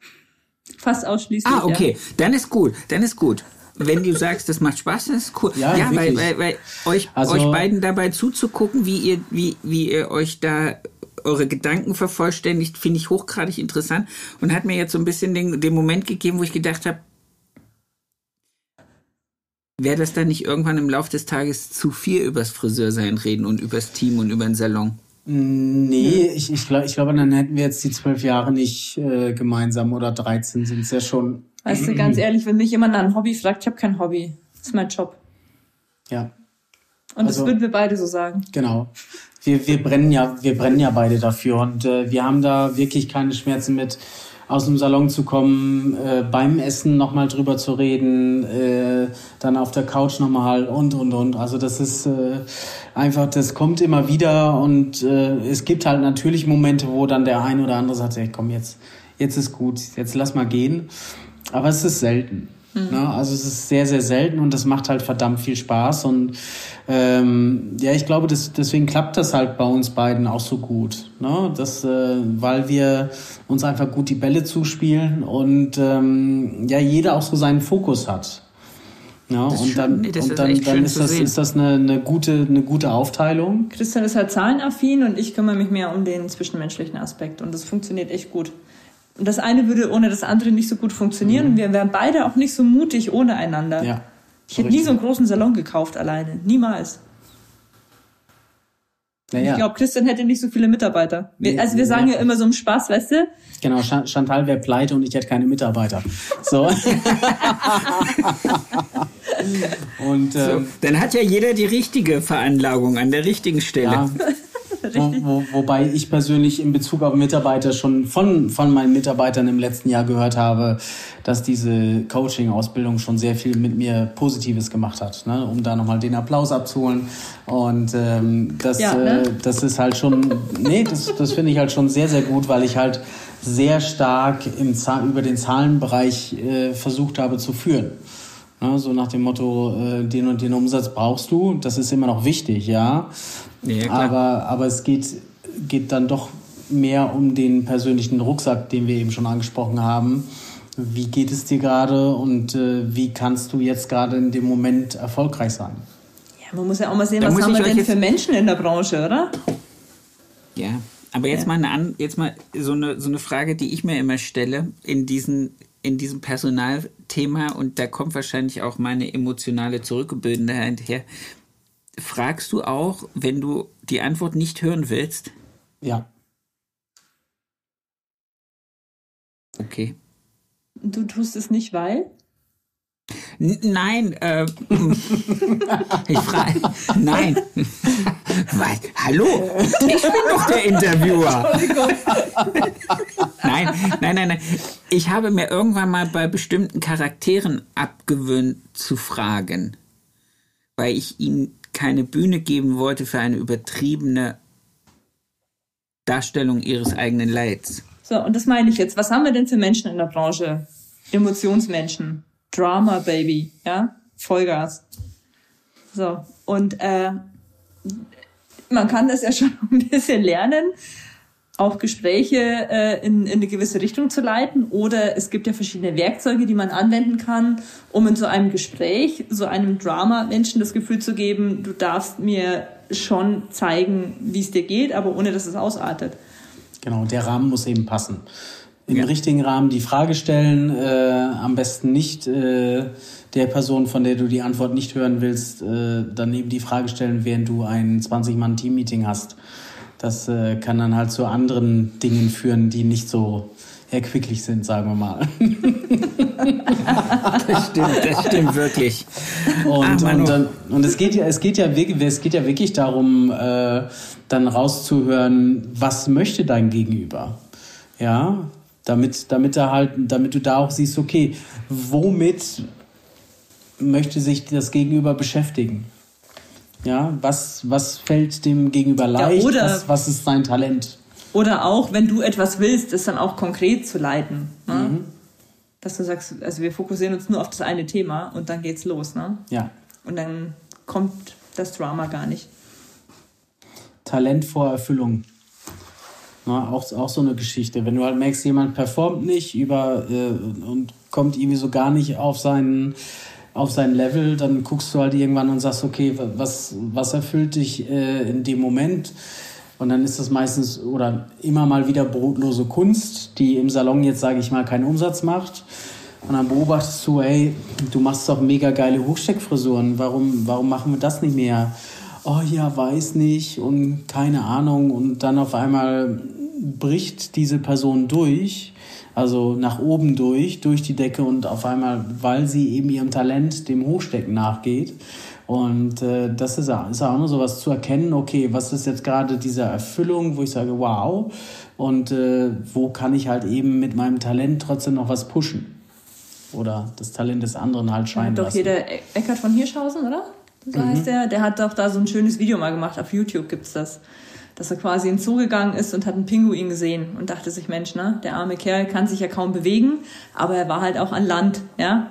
Fast ausschließlich. Ah, okay, ja. dann ist gut, dann ist gut wenn du sagst, das macht Spaß, das ist cool. Ja, ja weil, weil, weil euch, also, euch beiden dabei zuzugucken, wie ihr, wie, wie ihr euch da eure Gedanken vervollständigt, finde ich hochgradig interessant und hat mir jetzt so ein bisschen den, den Moment gegeben, wo ich gedacht habe, wäre das dann nicht irgendwann im Laufe des Tages zu viel übers Friseursein reden und übers Team und über den Salon? Nee, ich, ich, glaub, ich glaube, dann hätten wir jetzt die zwölf Jahre nicht äh, gemeinsam oder 13 sind es ja schon Weißt du, ganz ehrlich, wenn mich jemand nach einem Hobby fragt, ich habe kein Hobby. Das ist mein Job. Ja. Und also, das würden wir beide so sagen. Genau. Wir, wir brennen ja, wir brennen ja beide dafür und äh, wir haben da wirklich keine Schmerzen mit, aus dem Salon zu kommen, äh, beim Essen nochmal drüber zu reden, äh, dann auf der Couch nochmal und und und. Also das ist äh, einfach, das kommt immer wieder und äh, es gibt halt natürlich Momente, wo dann der ein oder andere sagt, hey, komm jetzt, jetzt ist gut, jetzt lass mal gehen. Aber es ist selten. Mhm. Ne? Also es ist sehr, sehr selten und das macht halt verdammt viel Spaß. Und ähm, ja, ich glaube, das, deswegen klappt das halt bei uns beiden auch so gut. Ne? Das, äh, weil wir uns einfach gut die Bälle zuspielen und ähm, ja, jeder auch so seinen Fokus hat. Ja, das und dann, nee, das und dann, ist, dann ist, das, ist das eine, eine, gute, eine gute Aufteilung. Christian ist halt zahlenaffin und ich kümmere mich mehr um den zwischenmenschlichen Aspekt und das funktioniert echt gut. Und das eine würde ohne das andere nicht so gut funktionieren. Mhm. Und wir wären beide auch nicht so mutig ohne einander. Ja, ich hätte nie so einen großen Salon gekauft alleine. Niemals. Naja. Ich glaube, Christian hätte nicht so viele Mitarbeiter. Wir, also wir sagen ja. ja immer so im Spaß, weißt du? Genau, Chantal wäre pleite und ich hätte keine Mitarbeiter. So. und, ähm, so, dann hat ja jeder die richtige Veranlagung an der richtigen Stelle. Ja. Wo, wo, wobei ich persönlich in Bezug auf Mitarbeiter schon von, von meinen Mitarbeitern im letzten Jahr gehört habe, dass diese Coaching-Ausbildung schon sehr viel mit mir Positives gemacht hat, ne? um da nochmal den Applaus abzuholen. Und ähm, das, ja, ne? äh, das ist halt schon, nee, das, das finde ich halt schon sehr, sehr gut, weil ich halt sehr stark im über den Zahlenbereich äh, versucht habe zu führen. Ne, so nach dem Motto, äh, den und den Umsatz brauchst du. Das ist immer noch wichtig, ja. Ja aber, aber es geht, geht dann doch mehr um den persönlichen Rucksack, den wir eben schon angesprochen haben. Wie geht es dir gerade und äh, wie kannst du jetzt gerade in dem Moment erfolgreich sein? Ja, man muss ja auch mal sehen, da was haben wir denn für Menschen in der Branche, oder? Ja, aber jetzt ja. mal eine, jetzt mal so eine, so eine Frage, die ich mir immer stelle in diesen in diesem Personalthema und da kommt wahrscheinlich auch meine emotionale Zurückgebildenheit her. Fragst du auch, wenn du die Antwort nicht hören willst? Ja. Okay. Du tust es nicht, weil? Nein, äh, ich frage, nein. Was? Hallo, ich bin doch der Interviewer. nein, nein, nein, nein. Ich habe mir irgendwann mal bei bestimmten Charakteren abgewöhnt zu fragen, weil ich ihnen keine Bühne geben wollte für eine übertriebene Darstellung ihres eigenen Leids. So, und das meine ich jetzt. Was haben wir denn für Menschen in der Branche? Emotionsmenschen. Drama Baby, ja, Vollgas. So, und äh, man kann das ja schon ein bisschen lernen, auch Gespräche äh, in, in eine gewisse Richtung zu leiten. Oder es gibt ja verschiedene Werkzeuge, die man anwenden kann, um in so einem Gespräch, so einem Drama-Menschen das Gefühl zu geben, du darfst mir schon zeigen, wie es dir geht, aber ohne dass es ausartet. Genau, der Rahmen muss eben passen im ja. richtigen Rahmen die Frage stellen, äh, am besten nicht äh, der Person, von der du die Antwort nicht hören willst, äh, dann eben die Frage stellen, während du ein 20-Mann-Team-Meeting hast. Das äh, kann dann halt zu anderen Dingen führen, die nicht so erquicklich sind, sagen wir mal. das stimmt, das stimmt wirklich. Und, Ach, und, dann, und es geht ja, es geht ja wirklich, es geht ja wirklich darum, äh, dann rauszuhören, was möchte dein Gegenüber? Ja, damit, damit er halt, damit du da auch siehst, okay, womit möchte sich das Gegenüber beschäftigen? Ja, was, was fällt dem Gegenüber leicht? Ja, oder, was, was ist sein Talent? Oder auch, wenn du etwas willst, es dann auch konkret zu leiten. Ne? Mhm. Dass du sagst, also wir fokussieren uns nur auf das eine Thema und dann geht's los. Ne? Ja. Und dann kommt das Drama gar nicht. Talent vor Erfüllung. Na, auch, auch so eine Geschichte. Wenn du halt merkst, jemand performt nicht über äh, und kommt irgendwie so gar nicht auf seinen auf sein Level, dann guckst du halt irgendwann und sagst, okay, was, was erfüllt dich äh, in dem Moment? Und dann ist das meistens oder immer mal wieder brotlose Kunst, die im Salon jetzt, sage ich mal, keinen Umsatz macht. Und dann beobachtest du, ey, du machst doch mega geile Hochsteckfrisuren. Warum, warum machen wir das nicht mehr? Oh ja, weiß nicht und keine Ahnung. Und dann auf einmal bricht diese Person durch, also nach oben durch, durch die Decke und auf einmal, weil sie eben ihrem Talent, dem Hochstecken nachgeht. Und äh, das ist, ist auch nur so was zu erkennen, okay, was ist jetzt gerade diese Erfüllung, wo ich sage, wow, und äh, wo kann ich halt eben mit meinem Talent trotzdem noch was pushen? Oder das Talent des anderen halt scheinen ja, Doch hier der Eckart von Hirschhausen, oder? So mhm. heißt der. Der hat doch da so ein schönes Video mal gemacht. Auf YouTube gibt's das dass er quasi in den Zoo gegangen ist und hat einen Pinguin gesehen und dachte sich, Mensch, ne, der arme Kerl kann sich ja kaum bewegen, aber er war halt auch an Land, ja.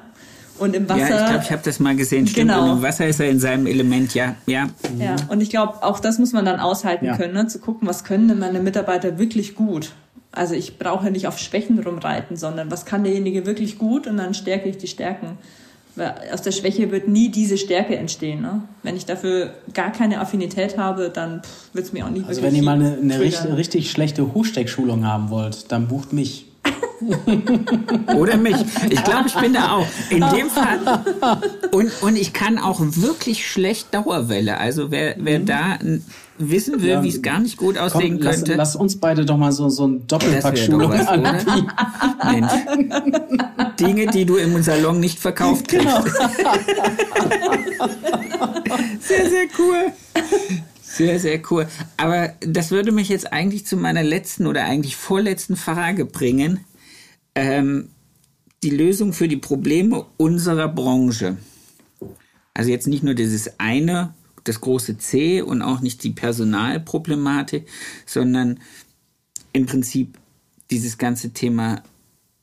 Und im Wasser. Ja, ich glaube, ich habe das mal gesehen. Stimmt. Genau. Und im Wasser ist er in seinem Element, ja. Ja, ja. und ich glaube, auch das muss man dann aushalten ja. können, ne? zu gucken, was können denn meine Mitarbeiter wirklich gut. Also ich brauche nicht auf Schwächen rumreiten, sondern was kann derjenige wirklich gut und dann stärke ich die Stärken. Weil aus der Schwäche wird nie diese Stärke entstehen. Ne? Wenn ich dafür gar keine Affinität habe, dann wird es mir auch nicht Also wenn ihr mal eine, eine richtig, richtig schlechte Hochsteckschulung haben wollt, dann bucht mich. Oder mich. Ich glaube, ich bin da auch. In dem Fall. Und, und ich kann auch wirklich schlecht Dauerwelle. Also wer, wer mhm. da wissen will, ja, wie es gar nicht gut aussehen komm, könnte. Lass, lass, uns beide doch mal so, so ein Doppelpack-Schulung anbieten. Dinge, die du im Salon nicht verkauft kriegst. Genau. sehr, sehr cool. Sehr, sehr cool. Aber das würde mich jetzt eigentlich zu meiner letzten oder eigentlich vorletzten Frage bringen. Ähm, die Lösung für die Probleme unserer Branche. Also jetzt nicht nur dieses eine das große C und auch nicht die Personalproblematik, sondern im Prinzip dieses ganze Thema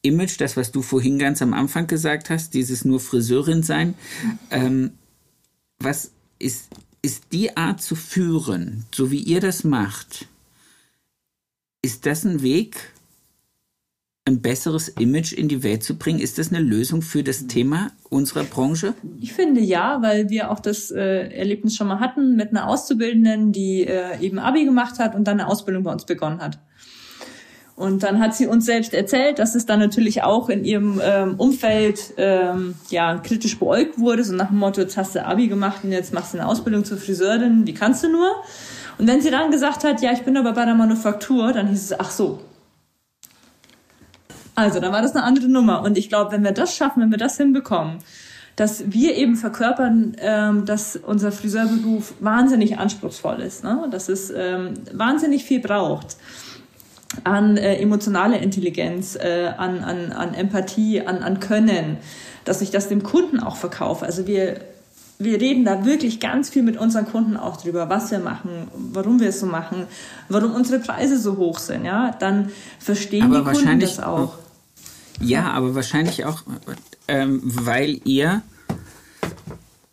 Image, das, was du vorhin ganz am Anfang gesagt hast, dieses nur Friseurin sein. Ähm, was ist, ist die Art zu führen, so wie ihr das macht? Ist das ein Weg, ein besseres Image in die Welt zu bringen? Ist das eine Lösung für das Thema unserer Branche? Ich finde ja, weil wir auch das äh, Erlebnis schon mal hatten mit einer Auszubildenden, die äh, eben Abi gemacht hat und dann eine Ausbildung bei uns begonnen hat. Und dann hat sie uns selbst erzählt, dass es dann natürlich auch in ihrem ähm, Umfeld ähm, ja kritisch beäugt wurde, so nach dem Motto, jetzt hast du Abi gemacht und jetzt machst du eine Ausbildung zur Friseurin, wie kannst du nur? Und wenn sie dann gesagt hat, ja, ich bin aber bei der Manufaktur, dann hieß es, ach so, also, dann war das eine andere Nummer. Und ich glaube, wenn wir das schaffen, wenn wir das hinbekommen, dass wir eben verkörpern, ähm, dass unser Friseurberuf wahnsinnig anspruchsvoll ist, ne? dass es ähm, wahnsinnig viel braucht an äh, emotionale Intelligenz, äh, an, an, an Empathie, an, an Können, dass ich das dem Kunden auch verkaufe. Also wir, wir reden da wirklich ganz viel mit unseren Kunden auch drüber, was wir machen, warum wir es so machen, warum unsere Preise so hoch sind. Ja, dann verstehen Aber die Kunden das auch. Ja, aber wahrscheinlich auch, ähm, weil ihr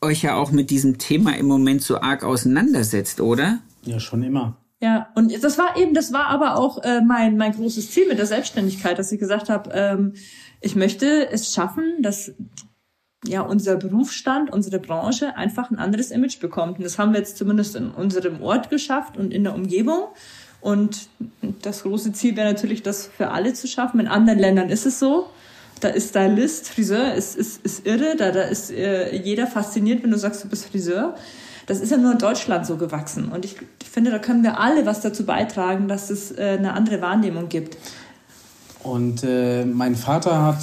euch ja auch mit diesem Thema im Moment so arg auseinandersetzt, oder? Ja, schon immer. Ja, und das war eben, das war aber auch äh, mein, mein großes Ziel mit der Selbstständigkeit, dass ich gesagt habe, ähm, ich möchte es schaffen, dass ja unser Berufsstand, unsere Branche einfach ein anderes Image bekommt. Und das haben wir jetzt zumindest in unserem Ort geschafft und in der Umgebung. Und das große Ziel wäre natürlich, das für alle zu schaffen. In anderen Ländern ist es so. Da ist Stylist, Friseur, ist, ist, ist irre. Da, da ist äh, jeder fasziniert, wenn du sagst, du bist Friseur. Das ist ja nur in Deutschland so gewachsen. Und ich finde, da können wir alle was dazu beitragen, dass es äh, eine andere Wahrnehmung gibt. Und äh, mein Vater hat,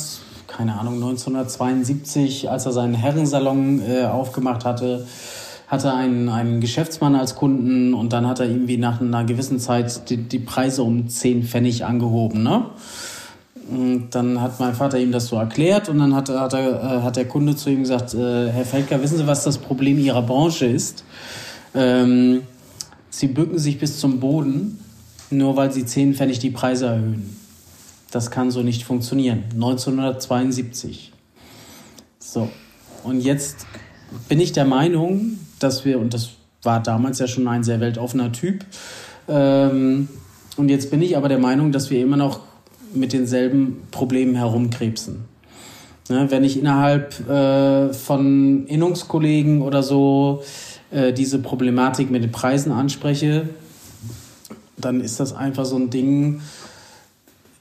keine Ahnung, 1972, als er seinen Herrensalon äh, aufgemacht hatte, hatte einen, einen Geschäftsmann als Kunden und dann hat er irgendwie nach einer gewissen Zeit die, die Preise um 10 Pfennig angehoben. Ne? Und dann hat mein Vater ihm das so erklärt und dann hat, hat, er, äh, hat der Kunde zu ihm gesagt, äh, Herr Felker, wissen Sie, was das Problem Ihrer Branche ist? Ähm, Sie bücken sich bis zum Boden, nur weil Sie 10 Pfennig die Preise erhöhen. Das kann so nicht funktionieren. 1972. So. Und jetzt bin ich der Meinung, dass wir, und das war damals ja schon ein sehr weltoffener Typ, ähm, und jetzt bin ich aber der Meinung, dass wir immer noch mit denselben Problemen herumkrebsen. Ne, wenn ich innerhalb äh, von Innungskollegen oder so äh, diese Problematik mit den Preisen anspreche, dann ist das einfach so ein Ding,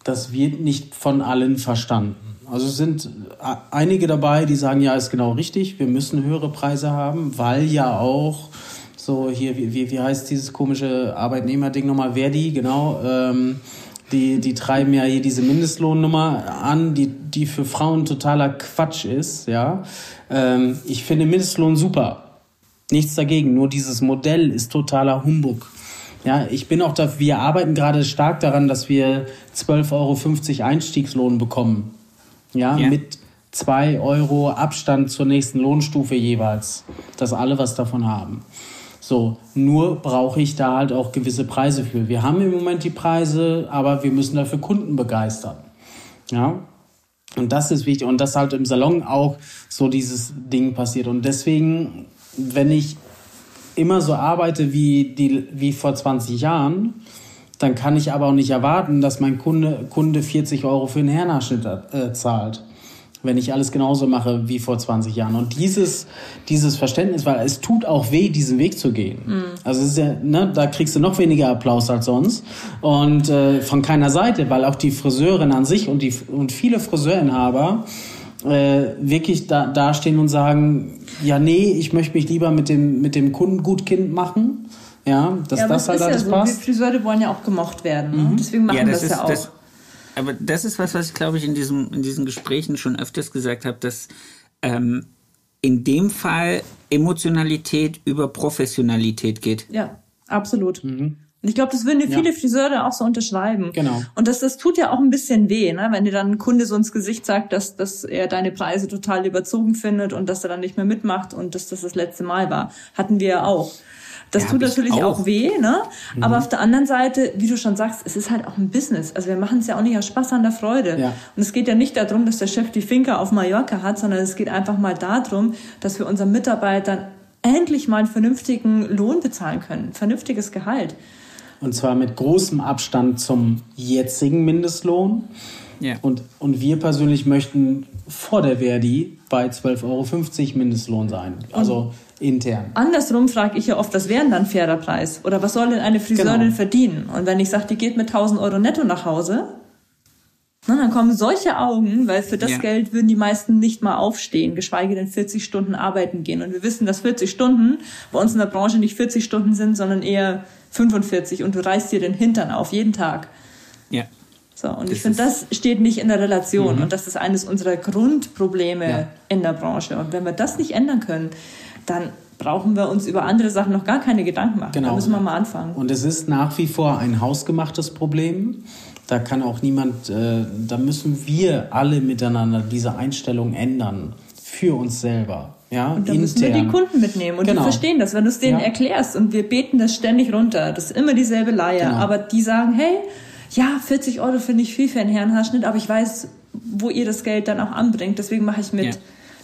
das wird nicht von allen verstanden. Also sind äh, einige dabei, die sagen, ja, ist genau richtig, wir müssen höhere Preise haben, weil ja auch so hier, wie, wie heißt dieses komische Arbeitnehmerding nochmal, Verdi, genau, ähm, die, die treiben ja hier diese Mindestlohnnummer an, die, die für Frauen totaler Quatsch ist, ja. Ähm, ich finde Mindestlohn super. Nichts dagegen, nur dieses Modell ist totaler Humbug. Ja, ich bin auch da, wir arbeiten gerade stark daran, dass wir 12,50 Euro Einstiegslohn bekommen. Ja, ja. mit zwei Euro Abstand zur nächsten Lohnstufe jeweils, dass alle was davon haben. So, nur brauche ich da halt auch gewisse Preise für. Wir haben im Moment die Preise, aber wir müssen dafür Kunden begeistern. Ja. Und das ist wichtig. Und das halt im Salon auch so dieses Ding passiert. Und deswegen, wenn ich immer so arbeite wie, die, wie vor 20 Jahren, dann kann ich aber auch nicht erwarten, dass mein Kunde, Kunde 40 Euro für einen Herrenhaarschnitt äh, zahlt wenn ich alles genauso mache wie vor 20 Jahren. Und dieses, dieses Verständnis, weil es tut auch weh, diesen Weg zu gehen. Mhm. Also es ist ja, ne, da kriegst du noch weniger Applaus als sonst. Und äh, von keiner Seite, weil auch die Friseurin an sich und, die, und viele Friseurinhaber äh, wirklich da, dastehen und sagen, ja, nee, ich möchte mich lieber mit dem, mit dem Kunden gut Kind machen. Ja, dass ja, das halt alles ja so. passt. Wir Friseure wollen ja auch gemocht werden. Ne? Mhm. Deswegen machen ja, das, das ist, ja auch. Das, aber das ist was, was ich glaube ich in, diesem, in diesen Gesprächen schon öfters gesagt habe, dass ähm, in dem Fall Emotionalität über Professionalität geht. Ja, absolut. Mhm. Und ich glaube, das würden dir viele ja. Friseure auch so unterschreiben. Genau. Und das, das tut ja auch ein bisschen weh, ne? wenn dir dann ein Kunde so ins Gesicht sagt, dass, dass er deine Preise total überzogen findet und dass er dann nicht mehr mitmacht und dass das das letzte Mal war. Hatten wir ja auch. Das ja, tut natürlich auch. auch. weh, ne? Mhm. Aber auf der anderen Seite, wie du schon sagst, es ist halt auch ein Business. Also wir machen es ja auch nicht aus Spaß an der Freude. Ja. Und es geht ja nicht darum, dass der Chef die Finker auf Mallorca hat, sondern es geht einfach mal darum, dass wir unseren Mitarbeitern endlich mal einen vernünftigen Lohn bezahlen können, vernünftiges Gehalt. Und zwar mit großem Abstand zum jetzigen Mindestlohn. Ja. Und, und wir persönlich möchten vor der Verdi bei 12,50 Euro Mindestlohn sein. Also und intern. Andersrum frage ich ja oft, was wäre denn dann fairer Preis? Oder was soll denn eine Friseurin genau. verdienen? Und wenn ich sage, die geht mit 1000 Euro netto nach Hause, na, dann kommen solche Augen, weil für das ja. Geld würden die meisten nicht mal aufstehen, geschweige denn 40 Stunden arbeiten gehen. Und wir wissen, dass 40 Stunden bei uns in der Branche nicht 40 Stunden sind, sondern eher 45 und du reißt dir den Hintern auf jeden Tag. Ja. So, und das ich finde, das steht nicht in der Relation mhm. und das ist eines unserer Grundprobleme ja. in der Branche. Und wenn wir das nicht ändern können, dann brauchen wir uns über andere Sachen noch gar keine Gedanken machen. Genau. Da müssen wir mal anfangen. Und es ist nach wie vor ein hausgemachtes Problem. Da kann auch niemand, äh, da müssen wir alle miteinander diese Einstellung ändern für uns selber. Ja, und da intern. müssen wir die Kunden mitnehmen und genau. die verstehen das, wenn du es denen ja. erklärst und wir beten das ständig runter. Das ist immer dieselbe Leier. Genau. Aber die sagen, hey, ja, 40 Euro finde ich viel für einen Herrenhaarschnitt, aber ich weiß, wo ihr das Geld dann auch anbringt. Deswegen mache ich mit. Ja.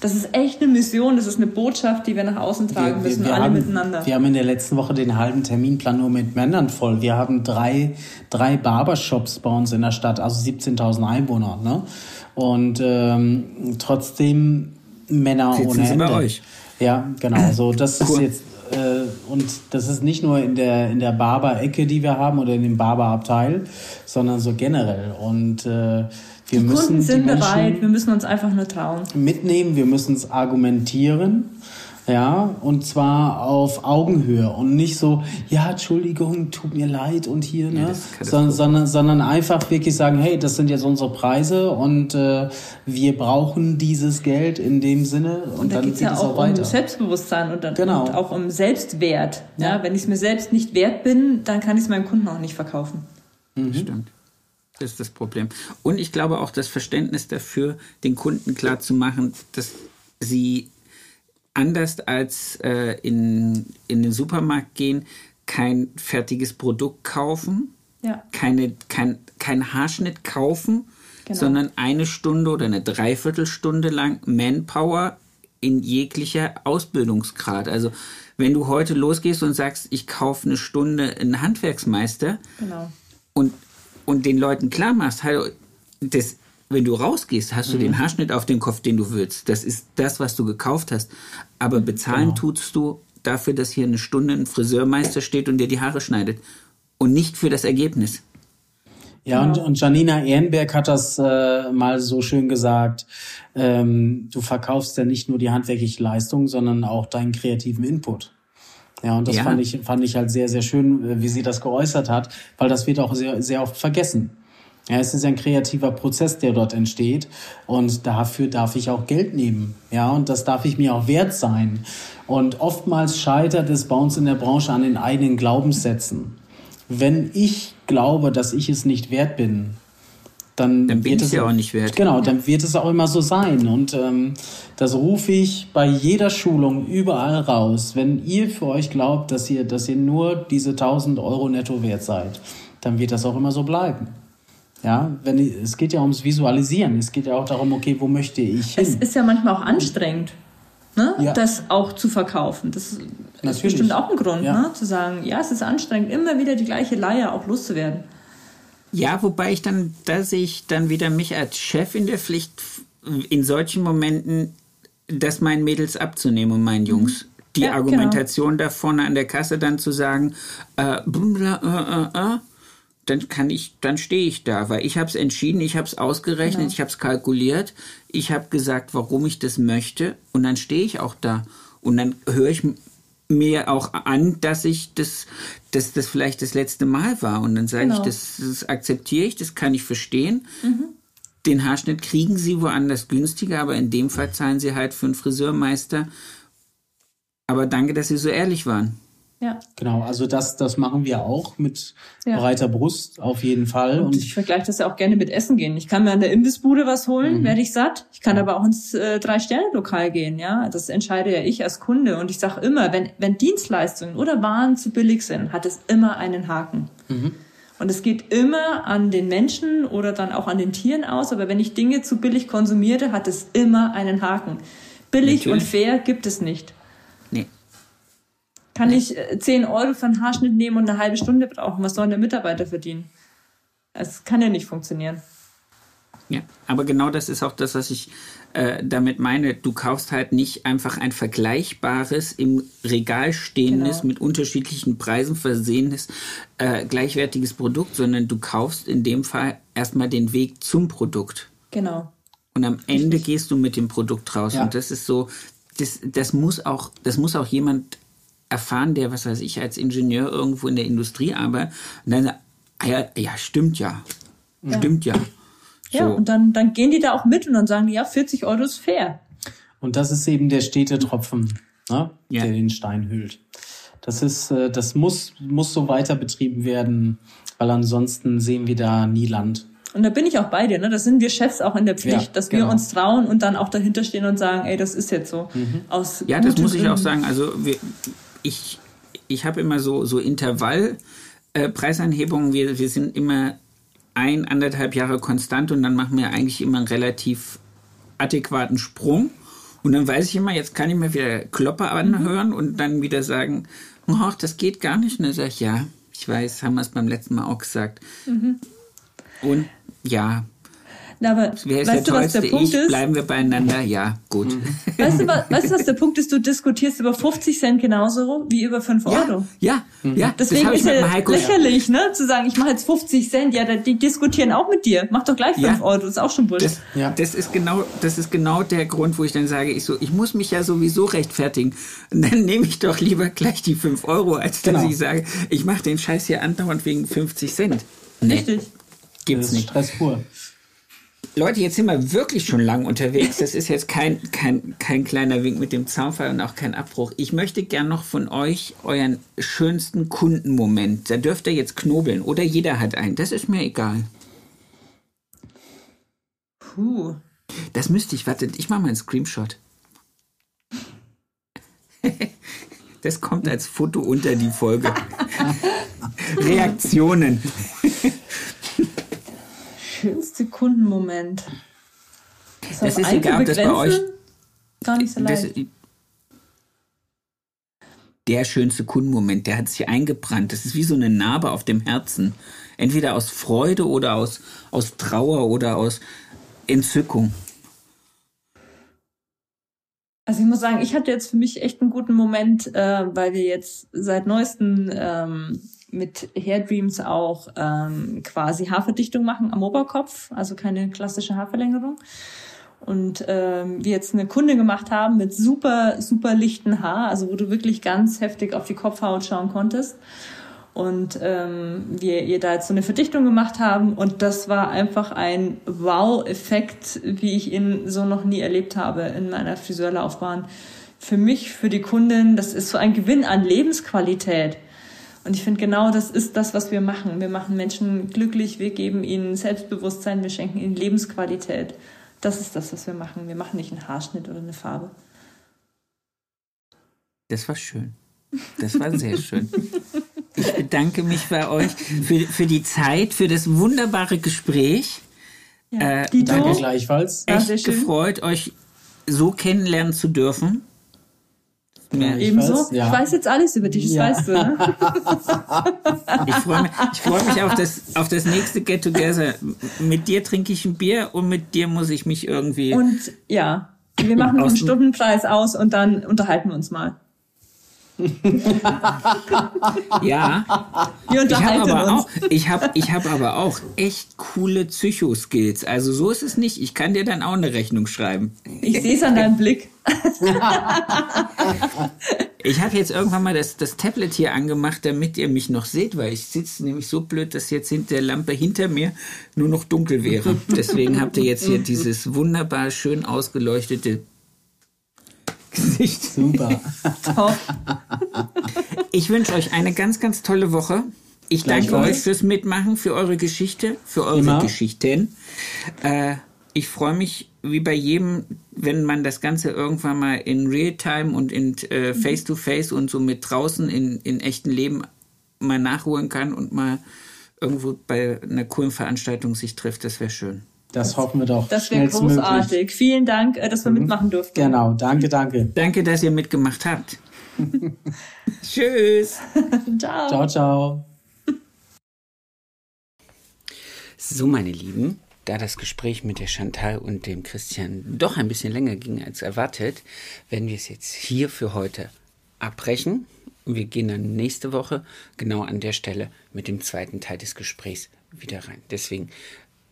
Das ist echt eine Mission, das ist eine Botschaft, die wir nach außen tragen wir, müssen, wir alle haben, miteinander. Wir haben in der letzten Woche den halben Terminplan nur mit Männern voll. Wir haben drei, drei Barbershops bei uns in der Stadt, also 17.000 Einwohner. Ne? Und ähm, trotzdem Männer Sitzen ohne Hände. bei euch. Ja, genau. So, das cool. ist jetzt äh, und das ist nicht nur in der in der Barber-Ecke, die wir haben oder in dem Barber-Abteil, sondern so generell. Und äh, wir die müssen Kunden sind bereit, wir müssen uns einfach nur trauen. Mitnehmen, wir müssen es argumentieren. Ja, und zwar auf Augenhöhe und nicht so, ja, Entschuldigung, tut mir leid und hier, ne? Ja, sondern, sondern, sondern einfach wirklich sagen, hey, das sind jetzt unsere Preise und äh, wir brauchen dieses Geld in dem Sinne und, und da dann geht es ja auch, auch um Selbstbewusstsein und, dann, genau. und auch um Selbstwert. Ja, ja wenn ich es mir selbst nicht wert bin, dann kann ich es meinem Kunden auch nicht verkaufen. Mhm. Stimmt. Ist das Problem. Und ich glaube auch das Verständnis dafür, den Kunden klar zu machen, dass sie anders als äh, in, in den Supermarkt gehen, kein fertiges Produkt kaufen, ja. keine, kein, kein Haarschnitt kaufen, genau. sondern eine Stunde oder eine Dreiviertelstunde lang Manpower in jeglicher Ausbildungsgrad. Also wenn du heute losgehst und sagst, ich kaufe eine Stunde einen Handwerksmeister genau. und und den Leuten klar machst, halt, das, wenn du rausgehst, hast du mhm. den Haarschnitt auf den Kopf, den du willst. Das ist das, was du gekauft hast. Aber bezahlen genau. tust du dafür, dass hier eine Stunde ein Friseurmeister steht und dir die Haare schneidet. Und nicht für das Ergebnis. Ja, und, und Janina Ehrenberg hat das äh, mal so schön gesagt. Ähm, du verkaufst ja nicht nur die handwerkliche Leistung, sondern auch deinen kreativen Input. Ja, und das ja. fand ich, fand ich halt sehr, sehr schön, äh, wie sie das geäußert hat, weil das wird auch sehr, sehr oft vergessen. Ja, es ist ein kreativer Prozess, der dort entsteht und dafür darf ich auch Geld nehmen. Ja, und das darf ich mir auch wert sein. Und oftmals scheitert es bei uns in der Branche an den eigenen Glaubenssätzen. Wenn ich glaube, dass ich es nicht wert bin, dann, dann wird es ja auch nicht wert. Genau, dann wird es auch immer so sein. Und ähm, das rufe ich bei jeder Schulung überall raus. Wenn ihr für euch glaubt, dass ihr, dass ihr nur diese 1000 Euro netto wert seid, dann wird das auch immer so bleiben. Ja, wenn es geht ja ums Visualisieren. Es geht ja auch darum, okay, wo möchte ich hin? Es ist ja manchmal auch anstrengend, ne? Ja. das auch zu verkaufen. Das Natürlich. ist bestimmt auch ein Grund, ja. ne? zu sagen, ja, es ist anstrengend, immer wieder die gleiche Leier auch loszuwerden. Ja, wobei ich dann, da sehe ich dann wieder mich als Chef in der Pflicht, in solchen Momenten das meinen Mädels abzunehmen und meinen Jungs. Mhm. Die ja, Argumentation genau. da vorne an der Kasse dann zu sagen, äh, bla, äh, äh, äh, dann kann ich, dann stehe ich da, weil ich habe es entschieden, ich habe es ausgerechnet, genau. ich habe es kalkuliert, ich habe gesagt, warum ich das möchte und dann stehe ich auch da und dann höre ich mir auch an, dass ich das, dass das vielleicht das letzte Mal war und dann sage genau. ich, das, das akzeptiere ich, das kann ich verstehen. Mhm. Den Haarschnitt kriegen sie woanders günstiger, aber in dem Fall zahlen sie halt für einen Friseurmeister. Aber danke, dass Sie so ehrlich waren. Ja. Genau, also das, das machen wir auch mit ja. breiter Brust, auf jeden Fall. Und, und ich vergleiche das ja auch gerne mit Essen gehen. Ich kann mir an der Imbissbude was holen, mhm. werde ich satt. Ich kann ja. aber auch ins äh, Drei-Sterne-Lokal gehen, ja. Das entscheide ja ich als Kunde. Und ich sage immer, wenn, wenn Dienstleistungen oder Waren zu billig sind, hat es immer einen Haken. Mhm. Und es geht immer an den Menschen oder dann auch an den Tieren aus. Aber wenn ich Dinge zu billig konsumiere, hat es immer einen Haken. Billig Natürlich. und fair gibt es nicht. Kann ich 10 äh, Euro für einen Haarschnitt nehmen und eine halbe Stunde brauchen? Was soll der Mitarbeiter verdienen? Es kann ja nicht funktionieren. Ja, aber genau das ist auch das, was ich äh, damit meine. Du kaufst halt nicht einfach ein vergleichbares, im Regal stehendes, genau. mit unterschiedlichen Preisen versehenes, äh, gleichwertiges Produkt, sondern du kaufst in dem Fall erstmal den Weg zum Produkt. Genau. Und am Ende Richtig. gehst du mit dem Produkt raus. Ja. Und das ist so, das, das muss auch, das muss auch jemand erfahren, der, was weiß ich, als Ingenieur irgendwo in der Industrie arbeitet. Und dann ah ja, ja, stimmt ja. ja. Stimmt ja. Ja, so. und dann, dann gehen die da auch mit und dann sagen die, ja, 40 Euro ist fair. Und das ist eben der stete Tropfen, ne, ja. der den Stein hüllt. Das ist, äh, das muss, muss so weiter betrieben werden, weil ansonsten sehen wir da nie Land. Und da bin ich auch bei dir, ne? Das sind wir Chefs auch in der Pflicht, ja, dass genau. wir uns trauen und dann auch dahinter stehen und sagen, ey, das ist jetzt so. Mhm. Aus ja, das muss ich auch sagen. Also wir, ich, ich habe immer so, so Intervallpreisanhebungen. Äh, wir, wir sind immer ein, anderthalb Jahre konstant und dann machen wir eigentlich immer einen relativ adäquaten Sprung. Und dann weiß ich immer, jetzt kann ich mir wieder Klopper anhören mhm. und dann wieder sagen, ach, das geht gar nicht. Und dann sage ich, ja, ich weiß, haben wir es beim letzten Mal auch gesagt. Mhm. Und ja, na, aber Wer ist weißt der du, was der Punkt ich? ist? Bleiben wir beieinander? Ja, gut. Mhm. Weißt du, was, weißt du, was der Punkt ist? Du diskutierst über 50 Cent genauso wie über 5 Euro. Ja, ja. ja Deswegen ist ja lächerlich, ne? Zu sagen, ich mache jetzt 50 Cent. Ja, die diskutieren auch mit dir. Mach doch gleich 5 ja. Euro. Das ist auch schon Bullshit. Das, ja. das ist genau, das ist genau der Grund, wo ich dann sage, ich so, ich muss mich ja sowieso rechtfertigen. Und dann nehme ich doch lieber gleich die 5 Euro, als dass genau. ich sage, ich mache den Scheiß hier andauernd wegen 50 Cent. Nee. Richtig. Gibt's nicht. Stress pur. Leute, jetzt sind wir wirklich schon lang unterwegs. Das ist jetzt kein, kein, kein kleiner Wink mit dem Zaunfall und auch kein Abbruch. Ich möchte gern noch von euch euren schönsten Kundenmoment. Da dürft ihr jetzt knobeln oder jeder hat einen. Das ist mir egal. Puh. Das müsste ich, wartet, ich mache mal einen Screenshot. Das kommt als Foto unter die Folge. Reaktionen schönste Kundenmoment. Das, das ist egal, ob das bei euch gar nicht so leicht. Das, der schönste Kundenmoment, der hat sich eingebrannt. Das ist wie so eine Narbe auf dem Herzen. Entweder aus Freude oder aus, aus Trauer oder aus Entzückung. Also ich muss sagen, ich hatte jetzt für mich echt einen guten Moment, äh, weil wir jetzt seit neuestem ähm, mit Hair Dreams auch ähm, quasi Haarverdichtung machen am Oberkopf, also keine klassische Haarverlängerung. Und ähm, wir jetzt eine Kunde gemacht haben mit super, super lichten Haar, also wo du wirklich ganz heftig auf die Kopfhaut schauen konntest. Und ähm, wir ihr da jetzt so eine Verdichtung gemacht haben und das war einfach ein Wow-Effekt, wie ich ihn so noch nie erlebt habe in meiner Friseurlaufbahn. Für mich, für die Kundin, das ist so ein Gewinn an Lebensqualität. Und ich finde, genau das ist das, was wir machen. Wir machen Menschen glücklich, wir geben ihnen Selbstbewusstsein, wir schenken ihnen Lebensqualität. Das ist das, was wir machen. Wir machen nicht einen Haarschnitt oder eine Farbe. Das war schön. Das war sehr schön. Ich bedanke mich bei euch für, für die Zeit, für das wunderbare Gespräch. Ja. Äh, danke gleichfalls. Echt gefreut, euch so kennenlernen zu dürfen. Ja, Ebenso. Ja. Ich weiß jetzt alles über dich, das ja. weißt du. Ne? ich freue mich, ich freu mich auf, das, auf das nächste Get Together. Mit dir trinke ich ein Bier und mit dir muss ich mich irgendwie. Und ja, wir machen einen Stundenpreis aus und dann unterhalten wir uns mal. ja. Wir ich habe aber, auch, ich hab, ich hab aber auch echt coole Psycho-Skills. Also so ist es nicht. Ich kann dir dann auch eine Rechnung schreiben. Ich sehe es an deinem Blick. ich habe jetzt irgendwann mal das, das Tablet hier angemacht, damit ihr mich noch seht, weil ich sitze nämlich so blöd, dass jetzt hinter der Lampe hinter mir nur noch dunkel wäre. Deswegen habt ihr jetzt hier dieses wunderbar schön ausgeleuchtete Gesicht. Super. Top. Ich wünsche euch eine ganz, ganz tolle Woche. Ich danke euch fürs Mitmachen, für eure Geschichte, für eure Immer. Geschichten. Äh, ich freue mich wie bei jedem, wenn man das Ganze irgendwann mal in Realtime und in äh, Face to Face und so mit draußen in, in echten Leben mal nachholen kann und mal irgendwo bei einer coolen Veranstaltung sich trifft. Das wäre schön. Das hoffen wir doch. Das wäre großartig. Möglich. Vielen Dank, äh, dass wir mhm. mitmachen durften. Genau, danke, danke. Danke, dass ihr mitgemacht habt. Tschüss. ciao. Ciao, ciao. So, meine Lieben, da das Gespräch mit der Chantal und dem Christian doch ein bisschen länger ging als erwartet, werden wir es jetzt hier für heute abbrechen. Wir gehen dann nächste Woche genau an der Stelle mit dem zweiten Teil des Gesprächs wieder rein. Deswegen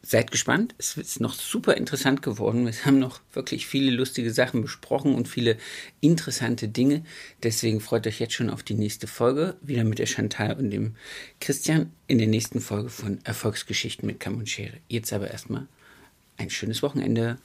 seid gespannt. Es ist noch super interessant geworden. Wir haben noch wirklich viele lustige Sachen besprochen und viele interessante Dinge. Deswegen freut euch jetzt schon auf die nächste Folge. Wieder mit der Chantal und dem Christian in der nächsten Folge von Erfolgsgeschichten mit Kamm und Schere. Jetzt aber erstmal ein schönes Wochenende.